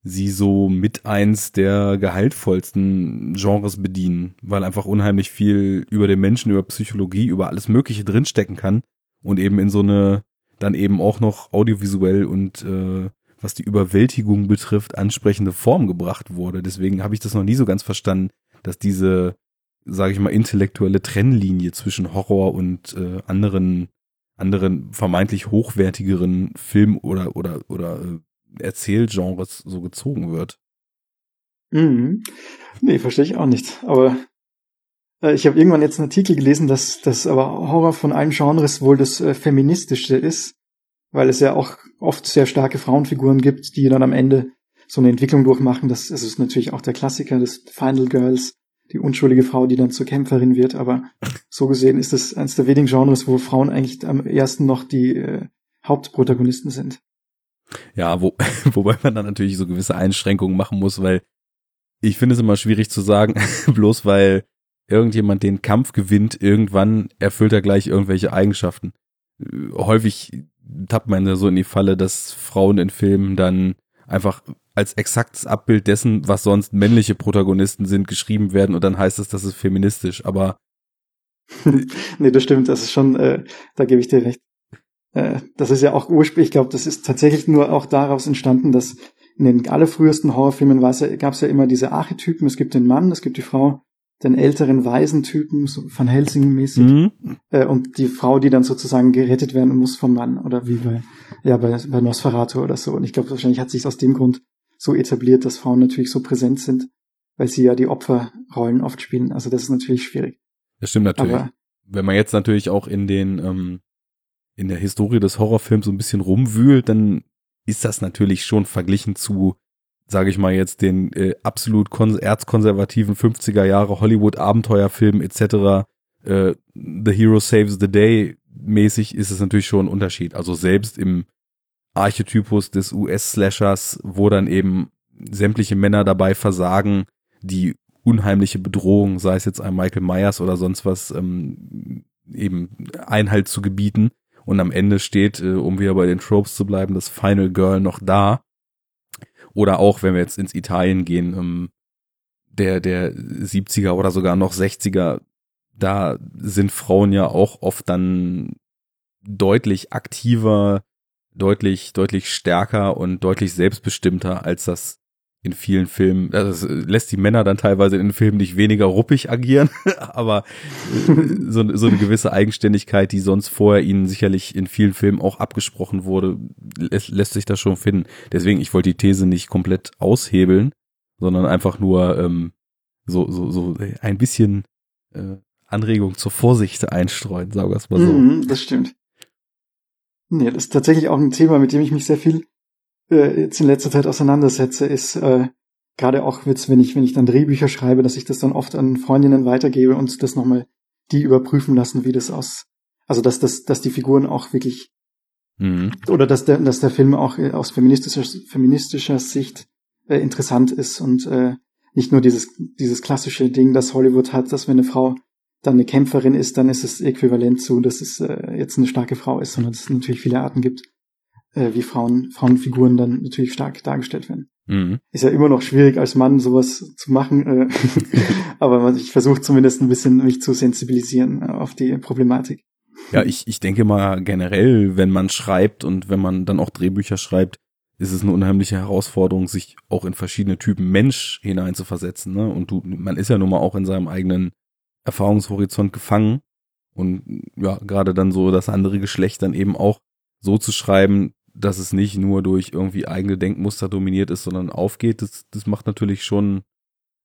sie so mit eins der gehaltvollsten Genres bedienen, weil einfach unheimlich viel über den Menschen, über Psychologie, über alles Mögliche drinstecken kann und eben in so eine, dann eben auch noch audiovisuell und äh, was die Überwältigung betrifft, ansprechende Form gebracht wurde. Deswegen habe ich das noch nie so ganz verstanden, dass diese, sage ich mal, intellektuelle Trennlinie zwischen Horror und äh, anderen anderen vermeintlich hochwertigeren Film- oder, oder, oder äh, Erzählgenres so gezogen wird. Mhm. Nee, verstehe ich auch nicht. Aber äh, ich habe irgendwann jetzt einen Artikel gelesen, dass, dass aber Horror von allen Genres wohl das äh, feministischste ist, weil es ja auch oft sehr starke Frauenfiguren gibt, die dann am Ende so eine Entwicklung durchmachen. Das, das ist natürlich auch der Klassiker des Final Girls, die unschuldige Frau, die dann zur Kämpferin wird. Aber so gesehen ist es eines der wenigen Genres, wo Frauen eigentlich am ersten noch die äh, Hauptprotagonisten sind. Ja, wo, wobei man dann natürlich so gewisse Einschränkungen machen muss, weil ich finde es immer schwierig zu sagen, bloß weil irgendjemand den Kampf gewinnt, irgendwann erfüllt er gleich irgendwelche Eigenschaften. Häufig tappt man ja so in die Falle, dass Frauen in Filmen dann einfach als exaktes Abbild dessen, was sonst männliche Protagonisten sind, geschrieben werden und dann heißt es, das ist feministisch, aber nee, das stimmt, das ist schon, äh, da gebe ich dir recht. Äh, das ist ja auch ursprünglich, ich glaube, das ist tatsächlich nur auch daraus entstanden, dass in den allerfrühesten Horrorfilmen gab es ja immer diese Archetypen, es gibt den Mann, es gibt die Frau, den älteren weisen Typen, so Van Helsing-mäßig, mhm. äh, und die Frau, die dann sozusagen gerettet werden muss vom Mann, oder wie bei, ja, bei, bei Nosferatu oder so. Und ich glaube, wahrscheinlich hat sich aus dem Grund so etabliert, dass Frauen natürlich so präsent sind, weil sie ja die Opferrollen oft spielen. Also das ist natürlich schwierig. Das stimmt natürlich. Aber Wenn man jetzt natürlich auch in den ähm, in der Historie des Horrorfilms so ein bisschen rumwühlt, dann ist das natürlich schon verglichen zu, sage ich mal jetzt, den äh, absolut erzkonservativen 50er Jahre Hollywood-Abenteuerfilmen etc. Äh, the Hero Saves the Day mäßig ist es natürlich schon ein Unterschied. Also selbst im Archetypus des US-Slashers, wo dann eben sämtliche Männer dabei versagen, die unheimliche Bedrohung, sei es jetzt ein Michael Myers oder sonst was, ähm, eben Einhalt zu gebieten. Und am Ende steht, äh, um wieder bei den Tropes zu bleiben, das Final Girl noch da. Oder auch, wenn wir jetzt ins Italien gehen, ähm, der, der 70er oder sogar noch 60er, da sind Frauen ja auch oft dann deutlich aktiver, deutlich, deutlich stärker und deutlich selbstbestimmter, als das in vielen Filmen, also das lässt die Männer dann teilweise in den Filmen nicht weniger ruppig agieren, aber so, so eine gewisse Eigenständigkeit, die sonst vorher ihnen sicherlich in vielen Filmen auch abgesprochen wurde, lässt, lässt sich da schon finden. Deswegen, ich wollte die These nicht komplett aushebeln, sondern einfach nur ähm, so, so, so ein bisschen äh, Anregung zur Vorsicht einstreuen, sagen wir es mal so. Mm, das stimmt. Nee, das ist tatsächlich auch ein Thema, mit dem ich mich sehr viel äh, jetzt in letzter Zeit auseinandersetze, ist äh, gerade auch jetzt, wenn ich, wenn ich dann Drehbücher schreibe, dass ich das dann oft an Freundinnen weitergebe und das nochmal die überprüfen lassen, wie das aus, also dass, dass, dass die Figuren auch wirklich mhm. oder dass der, dass der Film auch äh, aus feministischer, feministischer Sicht äh, interessant ist und äh, nicht nur dieses, dieses klassische Ding, das Hollywood hat, dass wenn eine Frau dann eine Kämpferin ist, dann ist es äquivalent zu, dass es äh, jetzt eine starke Frau ist, sondern dass es natürlich viele Arten gibt, äh, wie Frauen, Frauenfiguren dann natürlich stark dargestellt werden. Mhm. Ist ja immer noch schwierig als Mann sowas zu machen, äh, aber ich versuche zumindest ein bisschen mich zu sensibilisieren äh, auf die Problematik. Ja, ich, ich denke mal generell, wenn man schreibt und wenn man dann auch Drehbücher schreibt, ist es eine unheimliche Herausforderung, sich auch in verschiedene Typen Mensch hineinzuversetzen. Ne? Und du, man ist ja nun mal auch in seinem eigenen Erfahrungshorizont gefangen. Und ja, gerade dann so das andere Geschlecht dann eben auch so zu schreiben, dass es nicht nur durch irgendwie eigene Denkmuster dominiert ist, sondern aufgeht, das, das macht natürlich schon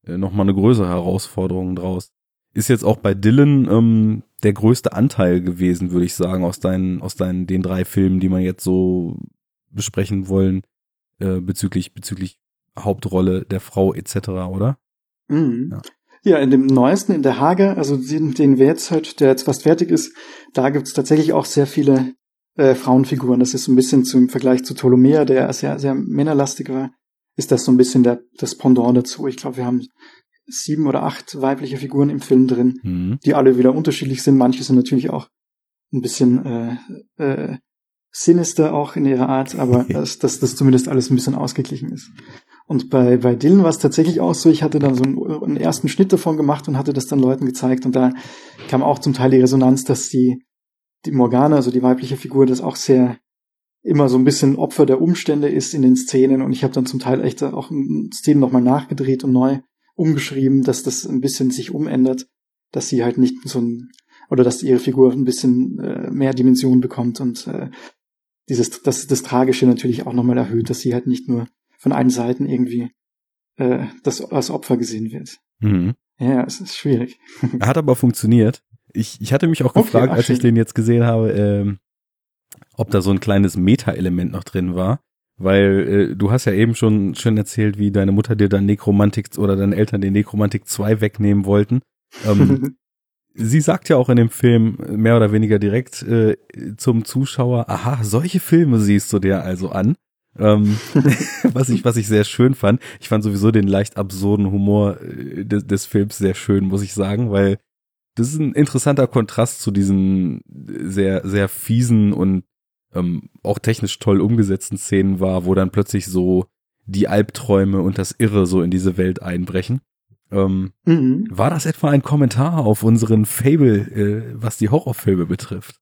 äh, nochmal eine größere Herausforderung draus. Ist jetzt auch bei Dylan ähm, der größte Anteil gewesen, würde ich sagen, aus deinen, aus deinen, den drei Filmen, die man jetzt so besprechen wollen, äh, bezüglich, bezüglich Hauptrolle der Frau etc., oder? Mhm. Ja. Ja, in dem neuesten, in der Hage, also den, den wir jetzt halt, der jetzt fast fertig ist, da gibt's tatsächlich auch sehr viele äh, Frauenfiguren. Das ist so ein bisschen zum Vergleich zu Ptolomea, der sehr, sehr männerlastig war, ist das so ein bisschen der, das Pendant dazu. Ich glaube, wir haben sieben oder acht weibliche Figuren im Film drin, mhm. die alle wieder unterschiedlich sind. Manche sind natürlich auch ein bisschen äh, äh, sinister auch in ihrer Art, aber dass, dass das zumindest alles ein bisschen ausgeglichen ist. Und bei, bei Dylan war es tatsächlich auch so, ich hatte dann so einen, einen, ersten Schnitt davon gemacht und hatte das dann Leuten gezeigt und da kam auch zum Teil die Resonanz, dass die die Morgana, also die weibliche Figur, das auch sehr immer so ein bisschen Opfer der Umstände ist in den Szenen und ich habe dann zum Teil echt auch Szenen nochmal nachgedreht und neu umgeschrieben, dass das ein bisschen sich umändert, dass sie halt nicht so ein oder dass ihre Figur ein bisschen äh, mehr Dimension bekommt und äh, dieses das das Tragische natürlich auch nochmal erhöht, dass sie halt nicht nur von allen Seiten irgendwie äh, das als Opfer gesehen wird. Mhm. Ja, es ist schwierig. Hat aber funktioniert ich, ich hatte mich auch gefragt, okay, als ich den jetzt gesehen habe, ähm, ob da so ein kleines Meta-Element noch drin war. Weil äh, du hast ja eben schon schön erzählt, wie deine Mutter dir dann Nekromantik oder deine Eltern den Nekromantik 2 wegnehmen wollten. Ähm, sie sagt ja auch in dem Film mehr oder weniger direkt äh, zum Zuschauer, aha, solche Filme siehst du dir also an. Ähm, was ich was ich sehr schön fand. Ich fand sowieso den leicht absurden Humor äh, des, des Films sehr schön, muss ich sagen, weil das ist ein interessanter Kontrast zu diesen sehr, sehr fiesen und ähm, auch technisch toll umgesetzten Szenen war, wo dann plötzlich so die Albträume und das Irre so in diese Welt einbrechen. Ähm, mhm. War das etwa ein Kommentar auf unseren Fable, äh, was die Horrorfilme betrifft?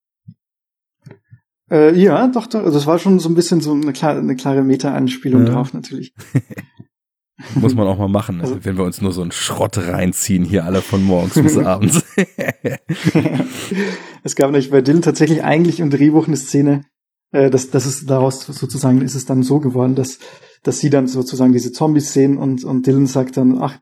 Äh, ja, doch, doch. Also es war schon so ein bisschen so eine klare, eine klare Meta-Anspielung ja. drauf, natürlich. Muss man auch mal machen, also, wenn wir uns nur so einen Schrott reinziehen, hier alle von morgens bis abends. es gab nämlich bei Dylan tatsächlich eigentlich im Drehbuch eine Szene, äh, dass das ist daraus sozusagen ist es dann so geworden, dass dass sie dann sozusagen diese Zombies sehen und und Dylan sagt dann, ach,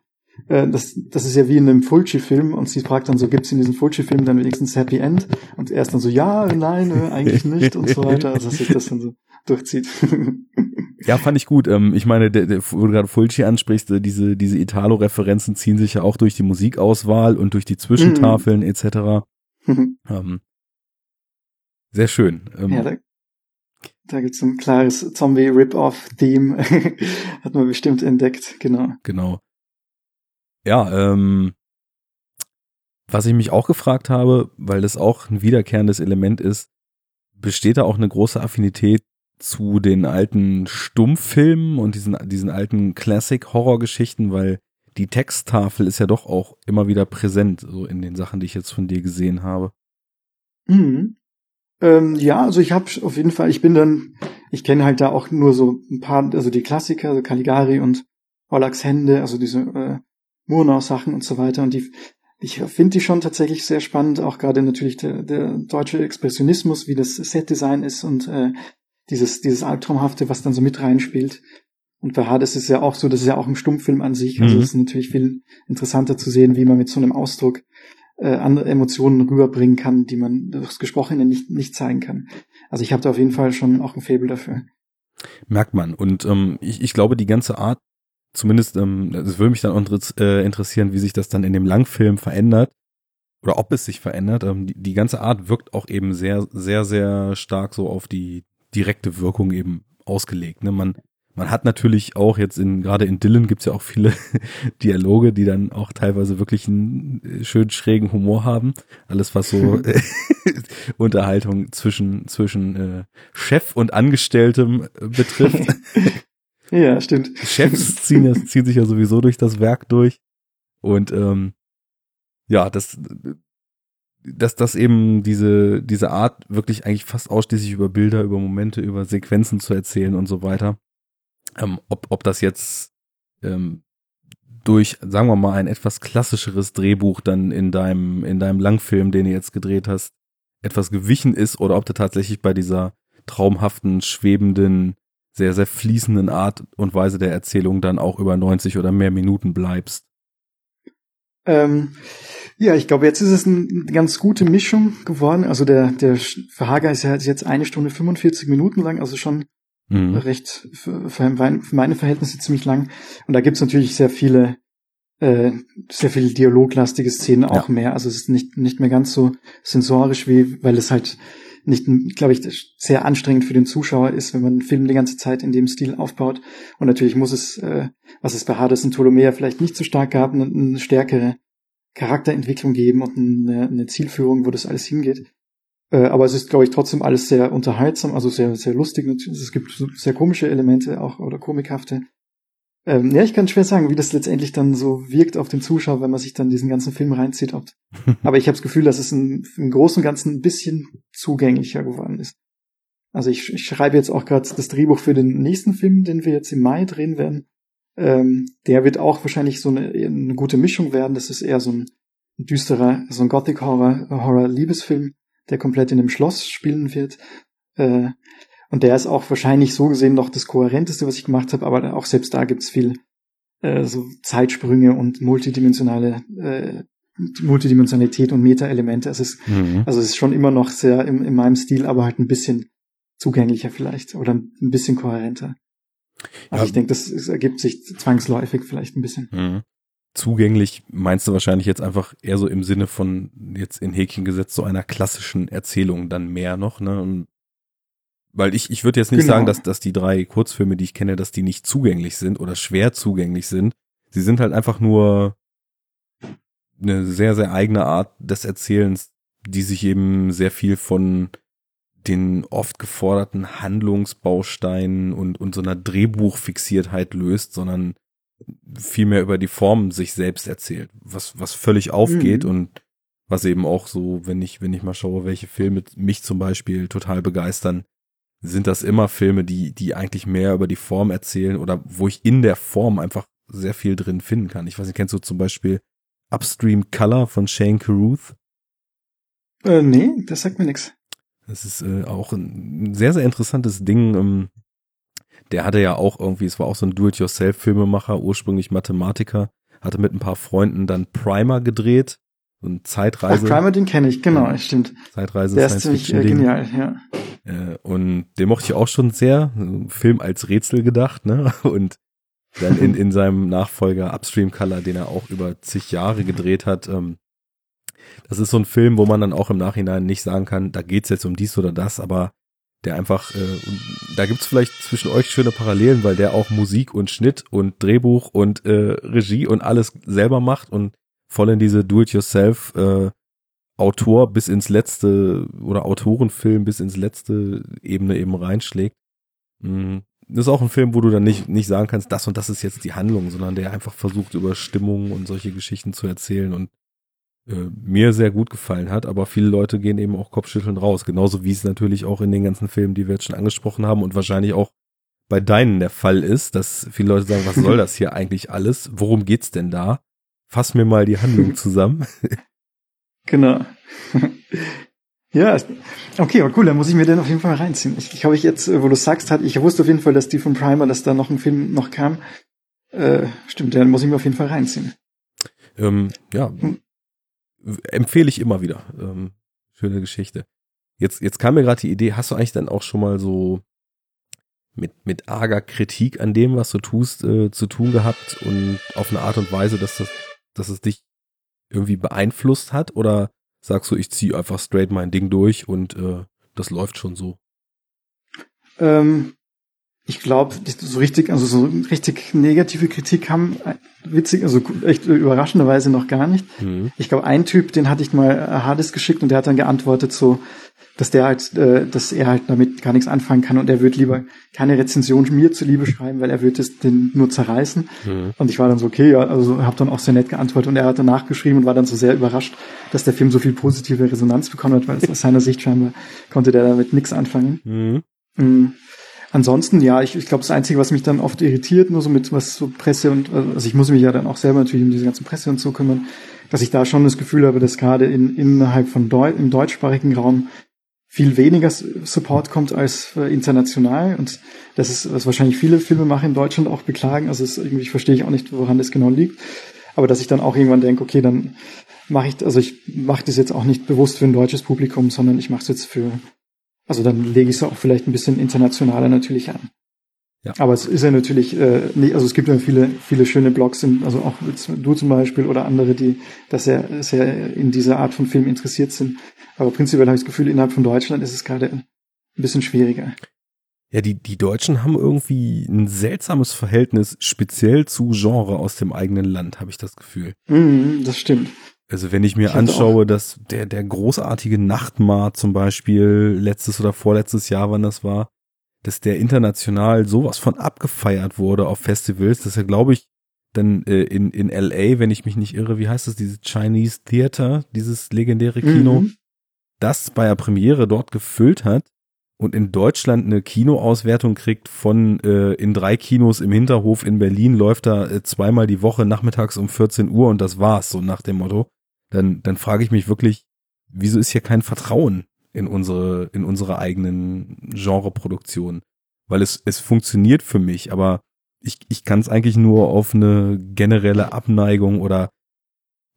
äh, das, das ist ja wie in einem Fulci-Film und sie fragt dann so, gibt's in diesem Fulci-Film dann wenigstens Happy End? Und er ist dann so, ja, nein, äh, eigentlich nicht und so weiter, also dass sich das dann so durchzieht. Ja, fand ich gut. Ähm, ich meine, der, der, wo du gerade Fulci ansprichst, äh, diese, diese Italo-Referenzen ziehen sich ja auch durch die Musikauswahl und durch die Zwischentafeln mhm. etc. ähm, sehr schön. Ähm, ja, da, da gibt's ein klares Zombie-Rip-Off-Theme. Hat man bestimmt entdeckt, genau. Genau. Ja, ähm, was ich mich auch gefragt habe, weil das auch ein wiederkehrendes Element ist, besteht da auch eine große Affinität zu den alten Stummfilmen und diesen, diesen alten Classic-Horrorgeschichten, weil die Texttafel ist ja doch auch immer wieder präsent, so in den Sachen, die ich jetzt von dir gesehen habe. Mhm. Ähm, ja, also ich habe auf jeden Fall, ich bin dann, ich kenne halt da auch nur so ein paar, also die Klassiker, also Caligari und Pollacks Hände, also diese äh, Murnau-Sachen und so weiter. Und die, ich finde die schon tatsächlich sehr spannend, auch gerade natürlich der, der deutsche Expressionismus, wie das Setdesign ist und äh, dieses, dieses Albtraumhafte, was dann so mit reinspielt. Und bei Hades ist es ja auch so, das ist ja auch im Stummfilm an sich. Also mhm. es ist natürlich viel interessanter zu sehen, wie man mit so einem Ausdruck äh, andere Emotionen rüberbringen kann, die man durchs Gesprochene nicht, nicht zeigen kann. Also ich habe da auf jeden Fall schon auch ein Faible dafür. Merkt man. Und ähm, ich, ich glaube, die ganze Art, zumindest, ähm, es würde mich dann äh, interessieren, wie sich das dann in dem Langfilm verändert oder ob es sich verändert. Ähm, die, die ganze Art wirkt auch eben sehr, sehr, sehr stark so auf die direkte Wirkung eben ausgelegt. Ne? Man man hat natürlich auch jetzt in, gerade in Dylan gibt's ja auch viele Dialoge, die dann auch teilweise wirklich einen äh, schön schrägen Humor haben. Alles, was so äh, Unterhaltung zwischen, zwischen äh, Chef und Angestelltem äh, betrifft. ja, stimmt. Chefs ziehen, das, ziehen sich ja sowieso durch das Werk durch. Und ähm, ja, das, dass das eben diese, diese Art wirklich eigentlich fast ausschließlich über Bilder, über Momente, über Sequenzen zu erzählen und so weiter ähm, ob, ob das jetzt ähm, durch, sagen wir mal, ein etwas klassischeres Drehbuch dann in deinem, in deinem Langfilm, den du jetzt gedreht hast, etwas gewichen ist oder ob du tatsächlich bei dieser traumhaften, schwebenden, sehr, sehr fließenden Art und Weise der Erzählung dann auch über 90 oder mehr Minuten bleibst. Ähm, ja, ich glaube, jetzt ist es eine ganz gute Mischung geworden. Also der, der Verhager ist ja jetzt eine Stunde 45 Minuten lang, also schon mhm. recht für, für meine Verhältnisse ziemlich lang. Und da gibt's natürlich sehr viele, äh, sehr viele dialoglastige Szenen auch ja. mehr. Also es ist nicht, nicht mehr ganz so sensorisch wie, weil es halt nicht, glaube ich, sehr anstrengend für den Zuschauer ist, wenn man einen Film die ganze Zeit in dem Stil aufbaut. Und natürlich muss es, äh, was es bei Hades und Ptolomea vielleicht nicht so stark gab, eine, eine stärkere Charakterentwicklung geben und eine, eine Zielführung, wo das alles hingeht. Äh, aber es ist, glaube ich, trotzdem alles sehr unterhaltsam, also sehr, sehr lustig. Es gibt sehr komische Elemente auch oder komikhafte. Ähm, ja, ich kann schwer sagen, wie das letztendlich dann so wirkt auf den Zuschauer, wenn man sich dann diesen ganzen Film reinzieht. Aber ich habe das Gefühl, dass es im, im Großen und Ganzen ein bisschen zugänglicher geworden ist. Also ich, ich schreibe jetzt auch gerade das Drehbuch für den nächsten Film, den wir jetzt im Mai drehen werden. Ähm, der wird auch wahrscheinlich so eine, eine gute Mischung werden. Das ist eher so ein düsterer, so ein Gothic-Horror, Horror-Liebesfilm der komplett in dem Schloss spielen wird. Äh, und der ist auch wahrscheinlich so gesehen noch das kohärenteste, was ich gemacht habe, aber auch selbst da gibt's viel äh, so Zeitsprünge und multidimensionale äh, Multidimensionalität und Meta-Elemente. Es ist, mhm. also es ist schon immer noch sehr im, in meinem Stil, aber halt ein bisschen zugänglicher vielleicht oder ein bisschen kohärenter. Also ja. ich denke, das ergibt sich zwangsläufig vielleicht ein bisschen. Mhm zugänglich meinst du wahrscheinlich jetzt einfach eher so im Sinne von jetzt in Häkchen gesetzt so einer klassischen Erzählung dann mehr noch, ne? Und weil ich, ich würde jetzt nicht genau. sagen, dass, dass die drei Kurzfilme, die ich kenne, dass die nicht zugänglich sind oder schwer zugänglich sind. Sie sind halt einfach nur eine sehr, sehr eigene Art des Erzählens, die sich eben sehr viel von den oft geforderten Handlungsbausteinen und, und so einer Drehbuchfixiertheit löst, sondern viel mehr über die Form sich selbst erzählt, was, was völlig aufgeht mhm. und was eben auch so, wenn ich, wenn ich mal schaue, welche Filme mich zum Beispiel total begeistern, sind das immer Filme, die, die eigentlich mehr über die Form erzählen oder wo ich in der Form einfach sehr viel drin finden kann. Ich weiß nicht, kennst du zum Beispiel Upstream Color von Shane Carruth? Äh, nee, das sagt mir nichts. Das ist äh, auch ein sehr, sehr interessantes Ding. Ähm, der hatte ja auch irgendwie, es war auch so ein Do-it-yourself-Filmemacher, ursprünglich Mathematiker, hatte mit ein paar Freunden dann Primer gedreht, so ein Zeitreise. Ach, Primer, den kenne ich, genau, stimmt. Zeitreise, Der ist ziemlich äh, genial, ja. Äh, und den mochte ich auch schon sehr, Film als Rätsel gedacht, ne, und dann in, in seinem Nachfolger Upstream Color, den er auch über zig Jahre gedreht hat, ähm, das ist so ein Film, wo man dann auch im Nachhinein nicht sagen kann, da geht's jetzt um dies oder das, aber der einfach, äh, da gibt's vielleicht zwischen euch schöne Parallelen, weil der auch Musik und Schnitt und Drehbuch und äh, Regie und alles selber macht und voll in diese Do-it-yourself äh, Autor bis ins letzte oder Autorenfilm bis ins letzte Ebene eben reinschlägt. Mhm. Das ist auch ein Film, wo du dann nicht, nicht sagen kannst, das und das ist jetzt die Handlung, sondern der einfach versucht, über Stimmung und solche Geschichten zu erzählen und äh, mir sehr gut gefallen hat, aber viele Leute gehen eben auch Kopfschütteln raus, genauso wie es natürlich auch in den ganzen Filmen, die wir jetzt schon angesprochen haben und wahrscheinlich auch bei deinen der Fall ist, dass viele Leute sagen, was soll das hier eigentlich alles? Worum geht's denn da? Fass mir mal die Handlung zusammen. genau. ja, okay, aber cool, dann muss ich mir den auf jeden Fall reinziehen. Ich, habe ich jetzt, wo du sagst, hat, ich wusste auf jeden Fall, dass die von Primer, dass da noch ein Film noch kam. Äh, stimmt, dann muss ich mir auf jeden Fall reinziehen. Ähm, ja, hm. Empfehle ich immer wieder. Ähm, schöne Geschichte. Jetzt, jetzt kam mir gerade die Idee, hast du eigentlich dann auch schon mal so mit, mit arger Kritik an dem, was du tust, äh, zu tun gehabt und auf eine Art und Weise, dass das, dass es dich irgendwie beeinflusst hat? Oder sagst du, ich ziehe einfach straight mein Ding durch und äh, das läuft schon so? Ähm, ich glaube, so richtig, also so richtig negative Kritik haben witzig, also echt überraschenderweise noch gar nicht. Mhm. Ich glaube, ein Typ, den hatte ich mal äh, Hades geschickt und der hat dann geantwortet so, dass der halt, äh, dass er halt damit gar nichts anfangen kann und er wird lieber keine Rezension mir zuliebe schreiben, weil er wird es den nur zerreißen. Mhm. Und ich war dann so, okay, ja, also habe dann auch sehr nett geantwortet und er hat danach geschrieben und war dann so sehr überrascht, dass der Film so viel positive Resonanz bekommen hat, weil aus seiner Sicht scheinbar konnte der damit nichts anfangen. Mhm. Ansonsten, ja, ich, ich glaube, das Einzige, was mich dann oft irritiert, nur so mit was so Presse und, also ich muss mich ja dann auch selber natürlich um diese ganze Presse und so kümmern, dass ich da schon das Gefühl habe, dass gerade in, innerhalb von Deu im deutschsprachigen Raum viel weniger Support kommt als äh, international und das ist, was wahrscheinlich viele Filmemacher in Deutschland auch beklagen. Also es, irgendwie verstehe ich auch nicht, woran das genau liegt. Aber dass ich dann auch irgendwann denke, okay, dann mache ich, also ich mache das jetzt auch nicht bewusst für ein deutsches Publikum, sondern ich mache es jetzt für, also dann lege ich es auch vielleicht ein bisschen internationaler natürlich an. Ja. Aber es ist ja natürlich äh, nicht, also es gibt ja viele, viele schöne Blogs, in, also auch du zum Beispiel oder andere, die da sehr, sehr in dieser Art von Film interessiert sind. Aber prinzipiell habe ich das Gefühl, innerhalb von Deutschland ist es gerade ein bisschen schwieriger. Ja, die, die Deutschen haben irgendwie ein seltsames Verhältnis, speziell zu Genre aus dem eigenen Land, habe ich das Gefühl. Mm, das stimmt. Also wenn ich mir ich anschaue, dass der, der großartige Nachtmar zum Beispiel letztes oder vorletztes Jahr, wann das war, dass der international sowas von abgefeiert wurde auf Festivals, dass er, glaube ich, dann äh, in, in LA, wenn ich mich nicht irre, wie heißt das, dieses Chinese Theater, dieses legendäre Kino, mhm. das bei der Premiere dort gefüllt hat und in Deutschland eine Kinoauswertung kriegt von äh, in drei Kinos im Hinterhof in Berlin läuft da äh, zweimal die Woche nachmittags um 14 Uhr und das war's, so nach dem Motto, dann, dann frage ich mich wirklich, wieso ist hier kein Vertrauen in unsere, in unsere eigenen Genreproduktionen. Weil es, es funktioniert für mich, aber ich, ich kann es eigentlich nur auf eine generelle Abneigung oder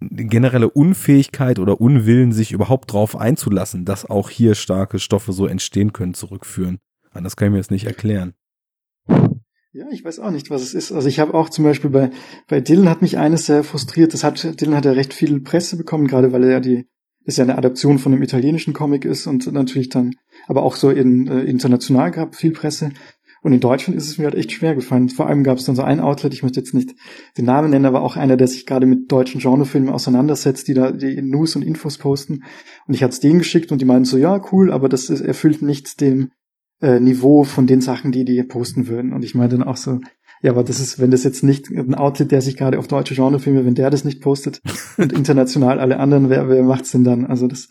generelle Unfähigkeit oder Unwillen, sich überhaupt drauf einzulassen, dass auch hier starke Stoffe so entstehen können, zurückführen. Anders kann ich mir das nicht erklären. Ja, ich weiß auch nicht, was es ist. Also ich habe auch zum Beispiel bei, bei Dylan hat mich eines sehr frustriert. Das hat, Dylan hat ja recht viel Presse bekommen, gerade weil er ja die das ja eine Adaption von einem italienischen Comic ist und natürlich dann, aber auch so in, äh, international gab, viel Presse. Und in Deutschland ist es mir halt echt schwer gefallen. Vor allem gab es dann so ein Outlet, ich möchte jetzt nicht den Namen nennen, aber auch einer, der sich gerade mit deutschen Genrefilmen auseinandersetzt, die da die News und Infos posten. Und ich hatte es denen geschickt und die meinten so, ja, cool, aber das ist, erfüllt nicht dem äh, Niveau von den Sachen, die die posten würden. Und ich meinte dann auch so, ja, aber das ist, wenn das jetzt nicht ein Outlet, der sich gerade auf deutsche Genrefilme, wenn der das nicht postet und international alle anderen, wer, wer macht's denn dann? Also das,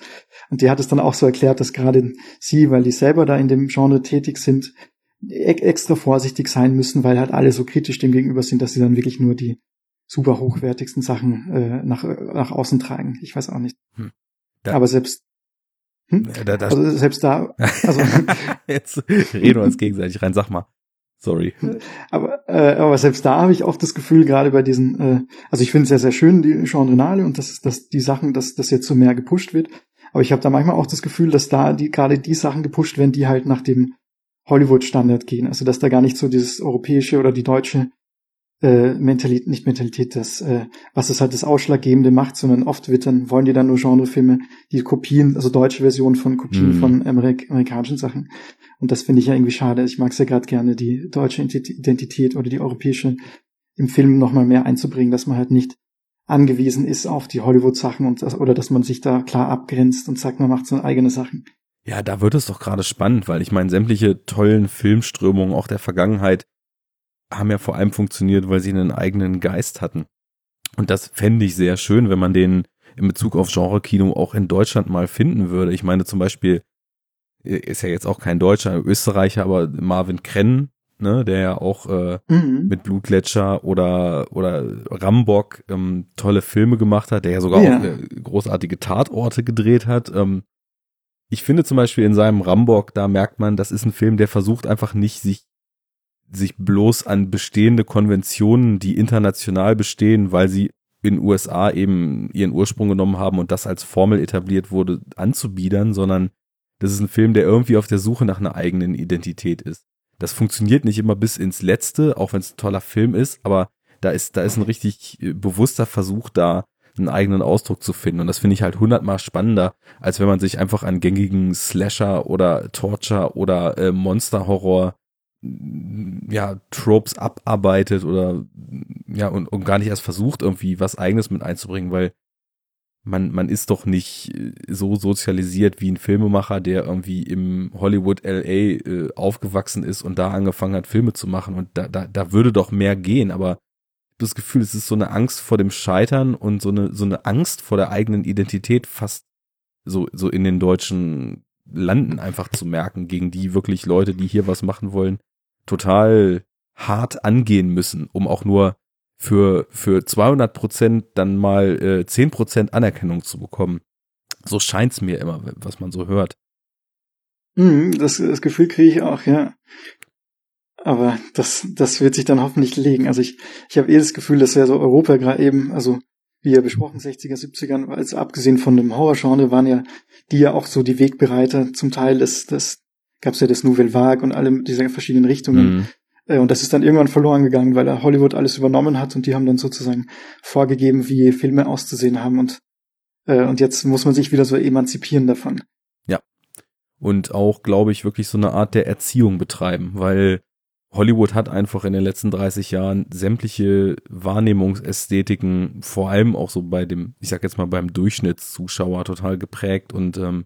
und die hat es dann auch so erklärt, dass gerade sie, weil die selber da in dem Genre tätig sind, e extra vorsichtig sein müssen, weil halt alle so kritisch dem gegenüber sind, dass sie dann wirklich nur die super hochwertigsten Sachen äh, nach, nach außen tragen. Ich weiß auch nicht. Hm. Aber selbst hm? Da, da, also selbst da, also jetzt reden wir uns gegenseitig rein, sag mal. Sorry. Aber, äh, aber selbst da habe ich oft das Gefühl, gerade bei diesen, äh, also ich finde es ja sehr schön, die Genrenale und dass, dass die Sachen, dass das jetzt so mehr gepusht wird. Aber ich habe da manchmal auch das Gefühl, dass da die gerade die Sachen gepusht werden, die halt nach dem Hollywood-Standard gehen. Also dass da gar nicht so dieses europäische oder die deutsche äh, Mentalität, nicht Mentalität, das, äh, was es halt das Ausschlaggebende macht, sondern oft wird dann, wollen die dann nur Genrefilme, die Kopien, also deutsche Versionen von Kopien mm. von Amerik amerikanischen Sachen. Und das finde ich ja irgendwie schade. Ich mag es ja gerade gerne, die deutsche Identität oder die europäische im Film nochmal mehr einzubringen, dass man halt nicht angewiesen ist auf die Hollywood-Sachen und das, oder dass man sich da klar abgrenzt und sagt, man macht so eigene Sachen. Ja, da wird es doch gerade spannend, weil ich meine, sämtliche tollen Filmströmungen auch der Vergangenheit haben ja vor allem funktioniert, weil sie einen eigenen Geist hatten. Und das fände ich sehr schön, wenn man den in Bezug auf Genre-Kino auch in Deutschland mal finden würde. Ich meine zum Beispiel, äh, ist ja jetzt auch kein Deutscher, Österreicher, aber Marvin Krenn, ne, der ja auch äh, mhm. mit Blutgletscher oder oder Rambock ähm, tolle Filme gemacht hat, der ja sogar ja. auch äh, großartige Tatorte gedreht hat. Ähm, ich finde zum Beispiel in seinem Rambock, da merkt man, das ist ein Film, der versucht einfach nicht, sich sich bloß an bestehende Konventionen, die international bestehen, weil sie in USA eben ihren Ursprung genommen haben und das als Formel etabliert wurde, anzubiedern, sondern das ist ein Film, der irgendwie auf der Suche nach einer eigenen Identität ist. Das funktioniert nicht immer bis ins Letzte, auch wenn es ein toller Film ist, aber da ist, da ist ein richtig äh, bewusster Versuch da, einen eigenen Ausdruck zu finden. Und das finde ich halt hundertmal spannender, als wenn man sich einfach an gängigen Slasher oder Torture oder äh, Monster-Horror ja, Tropes abarbeitet oder ja, und, und gar nicht erst versucht, irgendwie was eigenes mit einzubringen, weil man, man ist doch nicht äh, so sozialisiert wie ein Filmemacher, der irgendwie im Hollywood LA äh, aufgewachsen ist und da angefangen hat, Filme zu machen. Und da, da, da würde doch mehr gehen, aber das Gefühl, es ist so eine Angst vor dem Scheitern und so eine, so eine Angst vor der eigenen Identität fast so, so in den deutschen Landen einfach zu merken, gegen die wirklich Leute, die hier was machen wollen, total hart angehen müssen, um auch nur für, für 200 Prozent dann mal äh, 10 Prozent Anerkennung zu bekommen. So scheint's mir immer, was man so hört. Mm, das, das Gefühl kriege ich auch, ja. Aber das, das wird sich dann hoffentlich legen. Also ich, ich habe eh das Gefühl, dass ja so Europa gerade eben, also wie ja besprochen, 60er, 70ern, also abgesehen von dem Horrorgenre waren ja die ja auch so die Wegbereiter zum Teil des, des gab es ja das Nouvelle Vague und alle diese verschiedenen Richtungen. Mhm. Äh, und das ist dann irgendwann verloren gegangen, weil Hollywood alles übernommen hat und die haben dann sozusagen vorgegeben, wie Filme auszusehen haben und, äh, und jetzt muss man sich wieder so emanzipieren davon. Ja. Und auch, glaube ich, wirklich so eine Art der Erziehung betreiben, weil Hollywood hat einfach in den letzten 30 Jahren sämtliche Wahrnehmungsästhetiken, vor allem auch so bei dem, ich sag jetzt mal beim Durchschnittszuschauer total geprägt und ähm,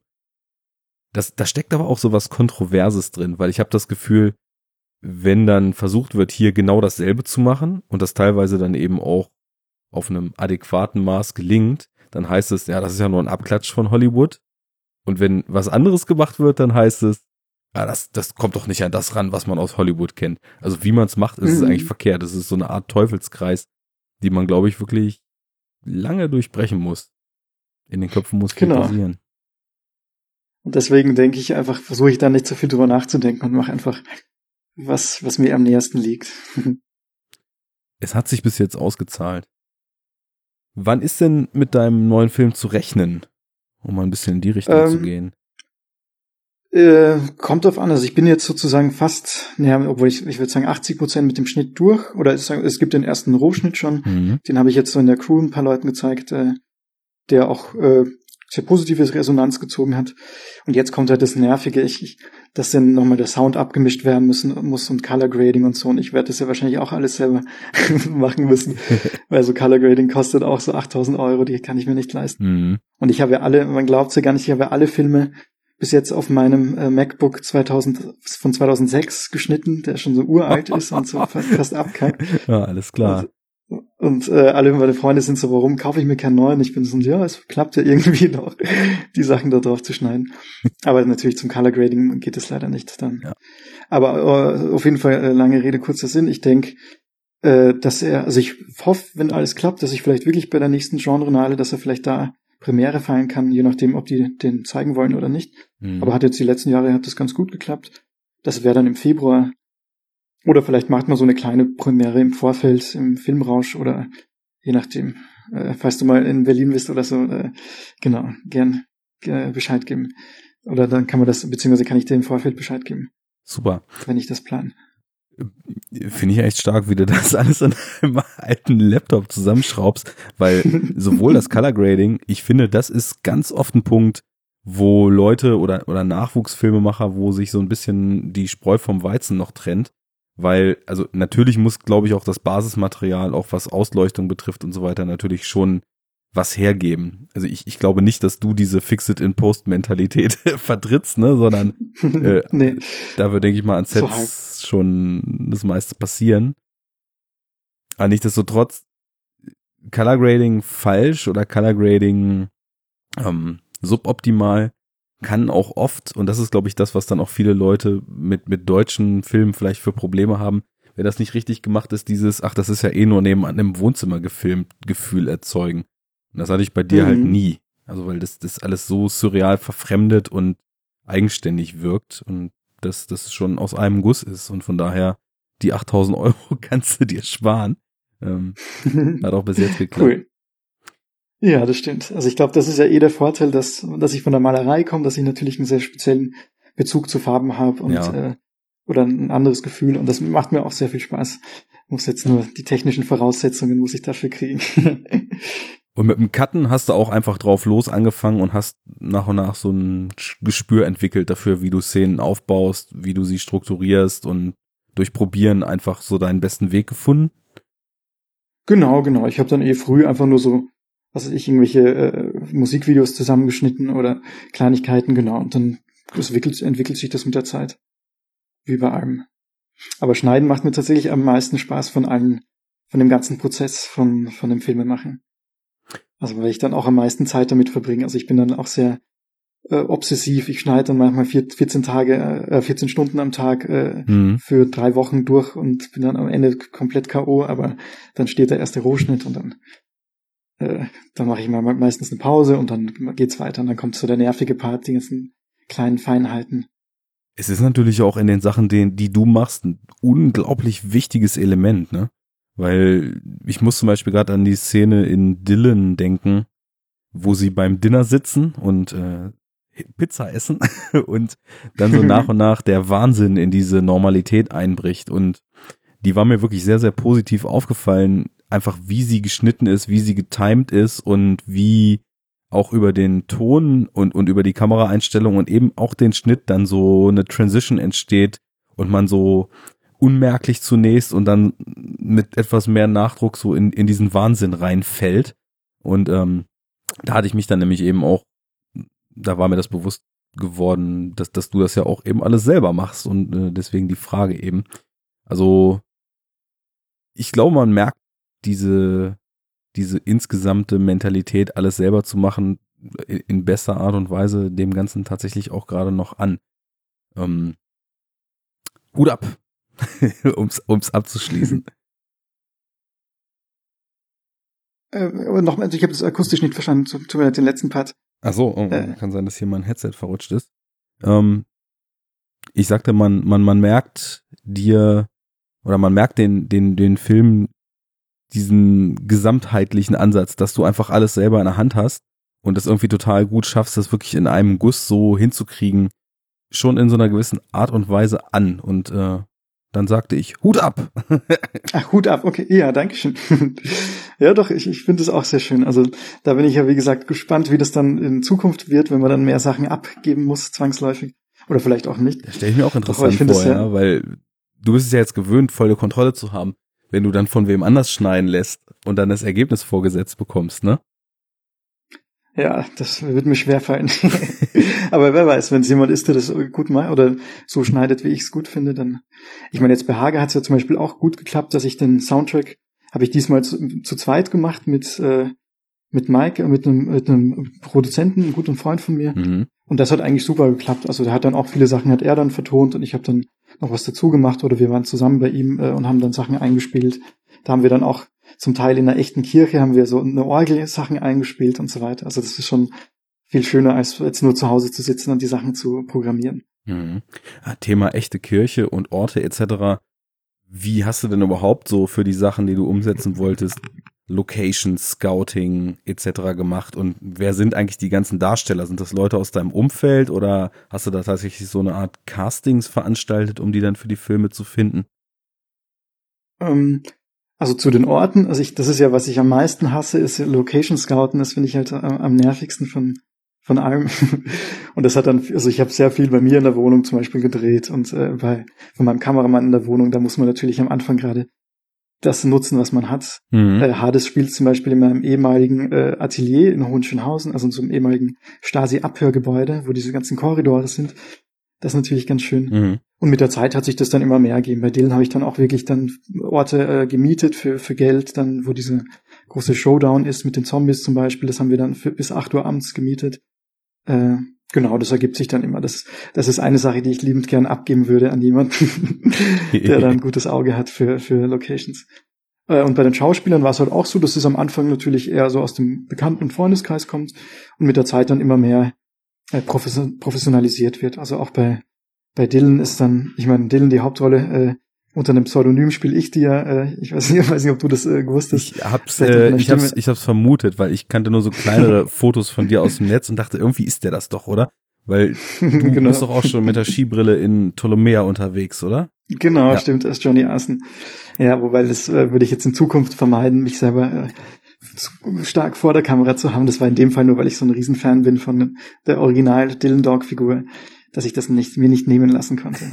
das, da steckt aber auch so was Kontroverses drin, weil ich habe das Gefühl, wenn dann versucht wird, hier genau dasselbe zu machen und das teilweise dann eben auch auf einem adäquaten Maß gelingt, dann heißt es, ja, das ist ja nur ein Abklatsch von Hollywood. Und wenn was anderes gemacht wird, dann heißt es, ja, das, das kommt doch nicht an das ran, was man aus Hollywood kennt. Also wie man es macht, ist mhm. es eigentlich verkehrt. Das ist so eine Art Teufelskreis, die man, glaube ich, wirklich lange durchbrechen muss. In den Köpfen muss genau. passieren. Und deswegen denke ich einfach, versuche ich da nicht so viel drüber nachzudenken und mache einfach was, was mir am nähersten liegt. es hat sich bis jetzt ausgezahlt. Wann ist denn mit deinem neuen Film zu rechnen? Um mal ein bisschen in die Richtung ähm, zu gehen. Äh, kommt drauf an. Also ich bin jetzt sozusagen fast, naja, obwohl ich, ich würde sagen 80 Prozent mit dem Schnitt durch. Oder es, es gibt den ersten Rohschnitt schon. Mhm. Den habe ich jetzt so in der Crew ein paar Leuten gezeigt, äh, der auch äh, sehr positive Resonanz gezogen hat. Und jetzt kommt halt das Nervige, ich, ich dass dann nochmal der Sound abgemischt werden müssen muss und Color Grading und so. Und ich werde das ja wahrscheinlich auch alles selber machen müssen, weil so Color Grading kostet auch so 8000 Euro, die kann ich mir nicht leisten. Mhm. Und ich habe ja alle, man glaubt ja gar nicht, ich habe ja alle Filme bis jetzt auf meinem äh, MacBook 2000 von 2006 geschnitten, der schon so uralt ist und so fast, fast abkackt. Ja, alles klar. Und, und äh, alle meine Freunde sind so, warum kaufe ich mir keinen neuen? Ich bin so, ja, es klappt ja irgendwie noch, die Sachen da drauf zu schneiden. Aber natürlich zum Color Grading geht es leider nicht dann. Ja. Aber äh, auf jeden Fall äh, lange Rede, kurzer Sinn. Ich denke, äh, dass er, also ich hoffe, wenn alles klappt, dass ich vielleicht wirklich bei der nächsten Genre-Nale, dass er vielleicht da Premiere feiern kann, je nachdem, ob die den zeigen wollen oder nicht. Mhm. Aber hat jetzt die letzten Jahre hat das ganz gut geklappt. Das wäre dann im Februar oder vielleicht macht man so eine kleine Premiere im Vorfeld im Filmrausch oder je nachdem. Äh, falls du mal in Berlin bist oder so, äh, genau, gern äh, Bescheid geben. Oder dann kann man das, beziehungsweise kann ich dir im Vorfeld Bescheid geben. Super. Wenn ich das plan. Finde ich echt stark, wie du das alles an einem alten Laptop zusammenschraubst, weil sowohl das Color Grading, ich finde, das ist ganz oft ein Punkt, wo Leute oder, oder Nachwuchsfilmemacher, wo sich so ein bisschen die Spreu vom Weizen noch trennt weil, also natürlich muss, glaube ich, auch das Basismaterial, auch was Ausleuchtung betrifft und so weiter, natürlich schon was hergeben. Also ich, ich glaube nicht, dass du diese Fix-it-in-Post-Mentalität vertrittst, ne, sondern äh, nee. da wird, denke ich mal, an Sets so schon das meiste passieren. Aber nichtsdestotrotz, Color Grading falsch oder Color Grading ähm, suboptimal kann auch oft, und das ist, glaube ich, das, was dann auch viele Leute mit, mit deutschen Filmen vielleicht für Probleme haben, wenn das nicht richtig gemacht ist, dieses, ach, das ist ja eh nur nebenan im Wohnzimmer gefilmt, Gefühl erzeugen. Und das hatte ich bei dir halt mhm. halt nie. Also, weil das, das alles so surreal verfremdet und eigenständig wirkt und das, das schon aus einem Guss ist. Und von daher, die 8000 Euro kannst du dir sparen. Ähm, hat auch bis jetzt geklappt. Cool. Ja, das stimmt. Also ich glaube, das ist ja eh der Vorteil, dass, dass ich von der Malerei komme, dass ich natürlich einen sehr speziellen Bezug zu Farben habe und ja. äh, oder ein anderes Gefühl und das macht mir auch sehr viel Spaß. Ich muss jetzt nur die technischen Voraussetzungen muss ich dafür kriegen. und mit dem Cutten hast du auch einfach drauf los angefangen und hast nach und nach so ein Gespür entwickelt dafür, wie du Szenen aufbaust, wie du sie strukturierst und durch Probieren einfach so deinen besten Weg gefunden. Genau, genau. Ich habe dann eh früh einfach nur so was weiß ich, irgendwelche äh, Musikvideos zusammengeschnitten oder Kleinigkeiten, genau. Und dann entwickelt, entwickelt sich das mit der Zeit. Wie bei allem. Aber Schneiden macht mir tatsächlich am meisten Spaß von allen, von dem ganzen Prozess von, von dem Filmemachen. Also weil ich dann auch am meisten Zeit damit verbringe. Also ich bin dann auch sehr äh, obsessiv. Ich schneide dann manchmal vier, 14 Tage, äh, 14 Stunden am Tag äh, mhm. für drei Wochen durch und bin dann am Ende komplett K.O., aber dann steht der erste Rohschnitt und dann äh, dann mache ich mal meistens eine Pause und dann geht's weiter und dann kommt so der nervige Part, die ganzen kleinen Feinheiten. Es ist natürlich auch in den Sachen, die, die du machst, ein unglaublich wichtiges Element, ne? Weil ich muss zum Beispiel gerade an die Szene in Dylan denken, wo sie beim Dinner sitzen und äh, Pizza essen und dann so nach und nach der Wahnsinn in diese Normalität einbricht. Und die war mir wirklich sehr, sehr positiv aufgefallen, einfach wie sie geschnitten ist, wie sie getimed ist und wie auch über den Ton und, und über die Kameraeinstellung und eben auch den Schnitt dann so eine Transition entsteht und man so unmerklich zunächst und dann mit etwas mehr Nachdruck so in, in diesen Wahnsinn reinfällt. Und ähm, da hatte ich mich dann nämlich eben auch, da war mir das bewusst geworden, dass, dass du das ja auch eben alles selber machst und äh, deswegen die Frage eben. Also ich glaube, man merkt diese, diese insgesamte Mentalität, alles selber zu machen, in bester Art und Weise dem Ganzen tatsächlich auch gerade noch an. Ähm, Hut ab, um's, um's abzuschließen. Äh, aber nochmal, also ich habe das akustisch nicht verstanden, tut mir den letzten Part. Ach so, oh, äh. kann sein, dass hier mein Headset verrutscht ist. Ähm, ich sagte, man, man, man merkt dir oder man merkt den, den, den Film diesen gesamtheitlichen Ansatz, dass du einfach alles selber in der Hand hast und das irgendwie total gut schaffst, das wirklich in einem Guss so hinzukriegen, schon in so einer gewissen Art und Weise an. Und äh, dann sagte ich, Hut ab. Ach, Hut ab, okay, ja, danke schön. ja, doch, ich, ich finde es auch sehr schön. Also da bin ich ja, wie gesagt, gespannt, wie das dann in Zukunft wird, wenn man dann mehr Sachen abgeben muss, zwangsläufig. Oder vielleicht auch nicht. Das stelle ich mir auch interessant vor, ja, weil du bist es ja jetzt gewöhnt, volle Kontrolle zu haben wenn du dann von wem anders schneiden lässt und dann das Ergebnis vorgesetzt bekommst, ne? Ja, das wird mir schwerfallen. Aber wer weiß, wenn es jemand ist, der das gut macht oder so schneidet, wie ich es gut finde, dann. Ich meine, jetzt bei Hage hat es ja zum Beispiel auch gut geklappt, dass ich den Soundtrack habe ich diesmal zu, zu zweit gemacht mit äh, mit Mike, mit einem, mit einem Produzenten, einem guten Freund von mir. Mhm. Und das hat eigentlich super geklappt. Also der hat dann auch viele Sachen hat er dann vertont und ich habe dann noch was dazu gemacht oder wir waren zusammen bei ihm äh, und haben dann Sachen eingespielt. Da haben wir dann auch zum Teil in einer echten Kirche haben wir so eine Orgel Sachen eingespielt und so weiter. Also das ist schon viel schöner, als jetzt nur zu Hause zu sitzen und die Sachen zu programmieren. Mhm. Ah, Thema echte Kirche und Orte etc. Wie hast du denn überhaupt so für die Sachen, die du umsetzen wolltest, Location Scouting etc. gemacht und wer sind eigentlich die ganzen Darsteller? Sind das Leute aus deinem Umfeld oder hast du da tatsächlich so eine Art Castings veranstaltet, um die dann für die Filme zu finden? Ähm, also zu den Orten, also ich, das ist ja, was ich am meisten hasse, ist Location Scouten, das finde ich halt am, am nervigsten von, von allem. Und das hat dann, also ich habe sehr viel bei mir in der Wohnung zum Beispiel gedreht und äh, bei von meinem Kameramann in der Wohnung, da muss man natürlich am Anfang gerade das nutzen, was man hat. Mhm. Äh, Hades spielt zum Beispiel in meinem ehemaligen äh, Atelier in Hohenschönhausen, also in so einem ehemaligen Stasi-Abhörgebäude, wo diese ganzen Korridore sind. Das ist natürlich ganz schön. Mhm. Und mit der Zeit hat sich das dann immer mehr gegeben. Bei Dylan habe ich dann auch wirklich dann Orte äh, gemietet für, für Geld, dann wo diese große Showdown ist mit den Zombies zum Beispiel. Das haben wir dann für, bis acht Uhr abends gemietet. Äh, genau, das ergibt sich dann immer. Das, das ist eine Sache, die ich liebend gern abgeben würde an jemanden, der dann ein gutes Auge hat für, für Locations. Äh, und bei den Schauspielern war es halt auch so, dass es am Anfang natürlich eher so aus dem bekannten Freundeskreis kommt und mit der Zeit dann immer mehr äh, professionalisiert wird. Also auch bei, bei Dylan ist dann, ich meine, Dylan die Hauptrolle, äh, unter einem Pseudonym spiele ich ja, äh, ich weiß nicht, weiß nicht, ob du das äh, gewusst hast. Ich hab's, äh, ich hab's, ich hab's vermutet, weil ich kannte nur so kleinere Fotos von dir aus dem Netz und dachte, irgendwie ist der das doch, oder? Weil du genau. bist doch auch schon mit der Skibrille in Ptolomea unterwegs, oder? Genau, ja. stimmt, als Johnny Arson. Ja, wobei das äh, würde ich jetzt in Zukunft vermeiden, mich selber äh, stark vor der Kamera zu haben. Das war in dem Fall nur, weil ich so ein Riesenfan bin von der Original Dylan Dog Figur, dass ich das nicht, mir nicht nehmen lassen konnte.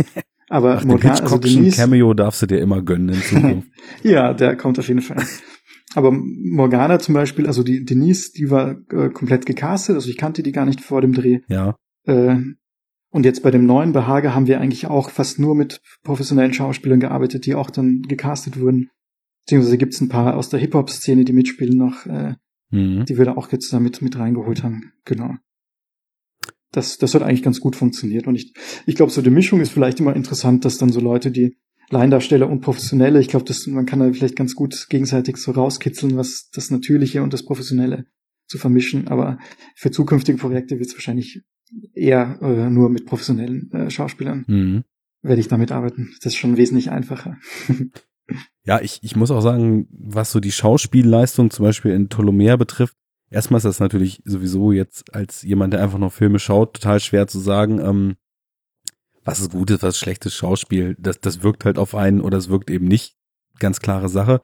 Aber Ach, Morgana, also Denise, Cameo darfst du dir immer gönnen in Zukunft. ja, der kommt auf jeden Fall. Aber Morgana zum Beispiel, also die Denise, die war äh, komplett gecastet, also ich kannte die gar nicht vor dem Dreh. Ja. Äh, und jetzt bei dem neuen Behager haben wir eigentlich auch fast nur mit professionellen Schauspielern gearbeitet, die auch dann gecastet wurden. Beziehungsweise gibt es ein paar aus der Hip-Hop-Szene, die mitspielen noch, äh, mhm. die wir da auch jetzt damit mit reingeholt haben. Genau das, das hat eigentlich ganz gut funktioniert. Und ich, ich glaube, so die Mischung ist vielleicht immer interessant, dass dann so Leute, die Laiendarsteller und Professionelle, ich glaube, man kann da vielleicht ganz gut gegenseitig so rauskitzeln, was das Natürliche und das Professionelle zu vermischen. Aber für zukünftige Projekte wird es wahrscheinlich eher äh, nur mit professionellen äh, Schauspielern mhm. werde ich damit arbeiten. Das ist schon wesentlich einfacher. ja, ich, ich muss auch sagen, was so die Schauspielleistung zum Beispiel in Ptolomea betrifft, erstmal ist das natürlich sowieso jetzt als jemand, der einfach noch Filme schaut, total schwer zu sagen, ähm, was ist gutes, was ist schlechtes Schauspiel. Das, das wirkt halt auf einen oder es wirkt eben nicht. Ganz klare Sache.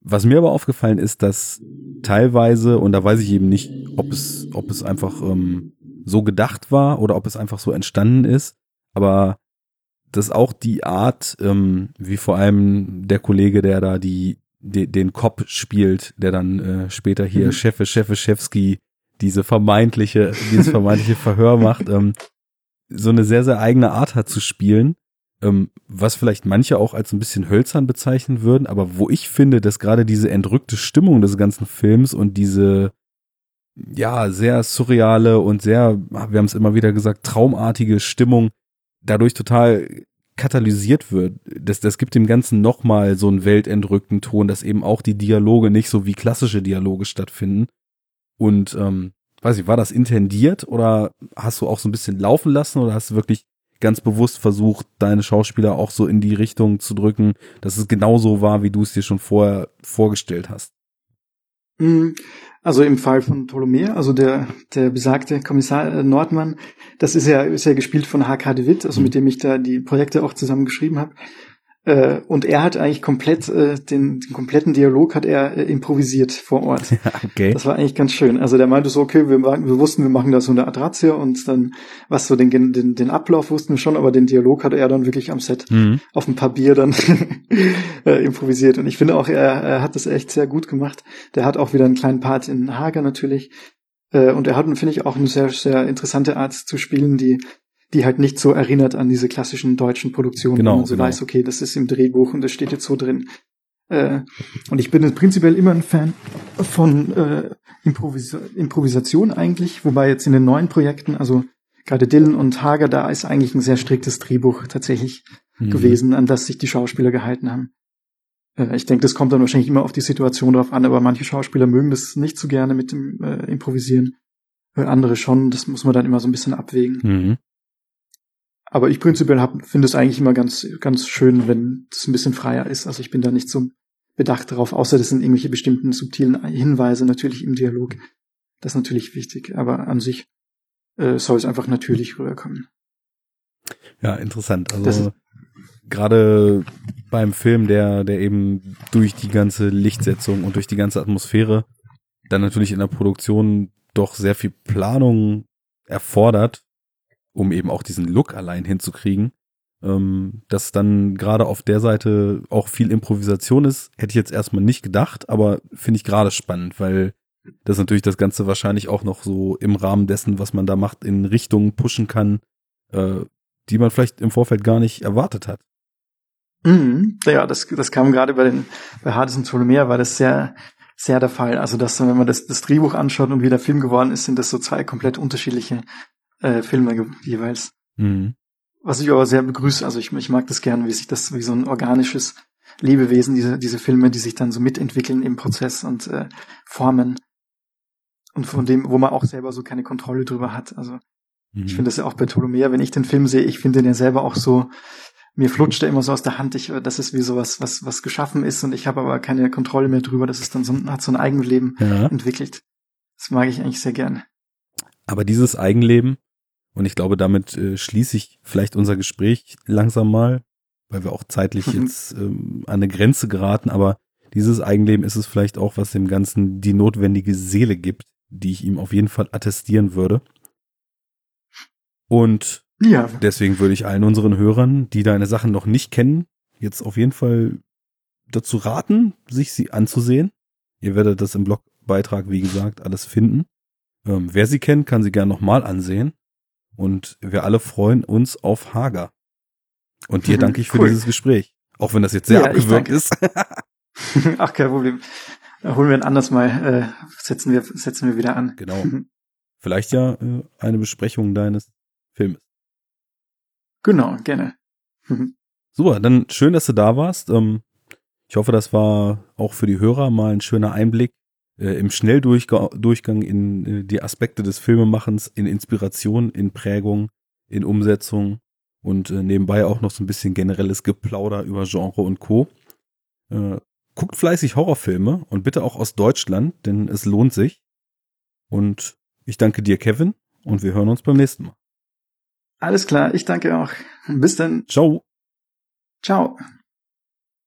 Was mir aber aufgefallen ist, dass teilweise, und da weiß ich eben nicht, ob es, ob es einfach ähm, so gedacht war oder ob es einfach so entstanden ist, aber dass auch die Art, ähm, wie vor allem der Kollege, der da die de, den Cop spielt, der dann äh, später hier mhm. Chefe Chefeschewski diese vermeintliche, dieses vermeintliche Verhör macht, ähm, so eine sehr, sehr eigene Art hat zu spielen, ähm, was vielleicht manche auch als ein bisschen hölzern bezeichnen würden, aber wo ich finde, dass gerade diese entrückte Stimmung des ganzen Films und diese ja, sehr surreale und sehr, wir haben es immer wieder gesagt, traumartige Stimmung dadurch total katalysiert wird. Das, das gibt dem Ganzen nochmal so einen weltentrückten Ton, dass eben auch die Dialoge nicht so wie klassische Dialoge stattfinden. Und ähm, weiß ich, war das intendiert oder hast du auch so ein bisschen laufen lassen oder hast du wirklich ganz bewusst versucht, deine Schauspieler auch so in die Richtung zu drücken, dass es genauso war, wie du es dir schon vorher vorgestellt hast? Mhm. Also im Fall von Ptolomä, also der, der besagte Kommissar äh, Nordmann, das ist ja, ist ja gespielt von H.K. de Witt, also mit dem ich da die Projekte auch zusammen geschrieben habe. Äh, und er hat eigentlich komplett äh, den, den kompletten Dialog hat er äh, improvisiert vor Ort. okay. Das war eigentlich ganz schön. Also der meinte so, okay, wir, wir wussten, wir machen da so eine Adratio und dann was so den, den, den Ablauf wussten wir schon, aber den Dialog hat er dann wirklich am Set mhm. auf ein Papier dann äh, improvisiert. Und ich finde auch, er, er hat das echt sehr gut gemacht. Der hat auch wieder einen kleinen Part in Hager natürlich. Äh, und er hat, finde ich, auch eine sehr, sehr interessante Art zu spielen, die die halt nicht so erinnert an diese klassischen deutschen Produktionen, genau, wo man so genau. weiß, okay, das ist im Drehbuch und das steht jetzt so drin. Äh, und ich bin prinzipiell immer ein Fan von äh, Improvis Improvisation eigentlich, wobei jetzt in den neuen Projekten, also gerade Dylan und Hager, da ist eigentlich ein sehr striktes Drehbuch tatsächlich mhm. gewesen, an das sich die Schauspieler gehalten haben. Äh, ich denke, das kommt dann wahrscheinlich immer auf die Situation drauf an, aber manche Schauspieler mögen das nicht so gerne mit dem äh, Improvisieren. Äh, andere schon, das muss man dann immer so ein bisschen abwägen. Mhm. Aber ich prinzipiell finde es eigentlich immer ganz, ganz schön, wenn es ein bisschen freier ist. Also ich bin da nicht so bedacht darauf, außer das sind irgendwelche bestimmten subtilen Hinweise natürlich im Dialog. Das ist natürlich wichtig, aber an sich äh, soll es einfach natürlich rüberkommen. Ja, interessant. Also gerade beim Film, der, der eben durch die ganze Lichtsetzung und durch die ganze Atmosphäre dann natürlich in der Produktion doch sehr viel Planung erfordert, um eben auch diesen Look allein hinzukriegen. Ähm, dass dann gerade auf der Seite auch viel Improvisation ist, hätte ich jetzt erstmal nicht gedacht, aber finde ich gerade spannend, weil das natürlich das Ganze wahrscheinlich auch noch so im Rahmen dessen, was man da macht, in Richtungen pushen kann, äh, die man vielleicht im Vorfeld gar nicht erwartet hat. Mhm. Ja, das, das kam gerade bei den, bei Hades und Ptolemea war das sehr, sehr der Fall. Also, dass, wenn man das, das Drehbuch anschaut und wie der Film geworden ist, sind das so zwei komplett unterschiedliche äh, Filme jeweils. Mhm. Was ich aber sehr begrüße. Also, ich, ich mag das gerne, wie sich das, wie so ein organisches Lebewesen, diese, diese Filme, die sich dann so mitentwickeln im Prozess und äh, formen. Und von dem, wo man auch selber so keine Kontrolle drüber hat. Also, mhm. ich finde das ja auch bei Ptolemea, wenn ich den Film sehe, ich finde den ja selber auch so, mir flutscht er immer so aus der Hand. Ich, das ist wie sowas, was, was geschaffen ist und ich habe aber keine Kontrolle mehr drüber. Das ist dann so, hat so ein Eigenleben ja. entwickelt. Das mag ich eigentlich sehr gerne. Aber dieses Eigenleben, und ich glaube, damit äh, schließe ich vielleicht unser Gespräch langsam mal, weil wir auch zeitlich mhm. jetzt ähm, an eine Grenze geraten, aber dieses Eigenleben ist es vielleicht auch, was dem Ganzen die notwendige Seele gibt, die ich ihm auf jeden Fall attestieren würde. Und ja. Deswegen würde ich allen unseren Hörern, die deine Sachen noch nicht kennen, jetzt auf jeden Fall dazu raten, sich sie anzusehen. Ihr werdet das im Blogbeitrag, wie gesagt, alles finden. Ähm, wer sie kennt, kann sie gerne nochmal ansehen. Und wir alle freuen uns auf Hager. Und dir danke ich für cool. dieses Gespräch. Auch wenn das jetzt sehr ja, abgewürgt ist. Ach, kein Problem. Holen wir ein anderes Mal, äh, setzen wir, setzen wir wieder an. Genau. Vielleicht ja äh, eine Besprechung deines Filmes. Genau, gerne. Mhm. Super, dann schön, dass du da warst. Ähm, ich hoffe, das war auch für die Hörer mal ein schöner Einblick äh, im Schnelldurchgang in äh, die Aspekte des Filmemachens, in Inspiration, in Prägung, in Umsetzung und äh, nebenbei auch noch so ein bisschen generelles Geplauder über Genre und Co. guckt fleißig Horrorfilme und bitte auch aus Deutschland, denn es lohnt sich. Und ich danke dir, Kevin, und wir hören uns beim nächsten Mal. Alles klar, ich danke auch. Bis dann. Ciao. Ciao.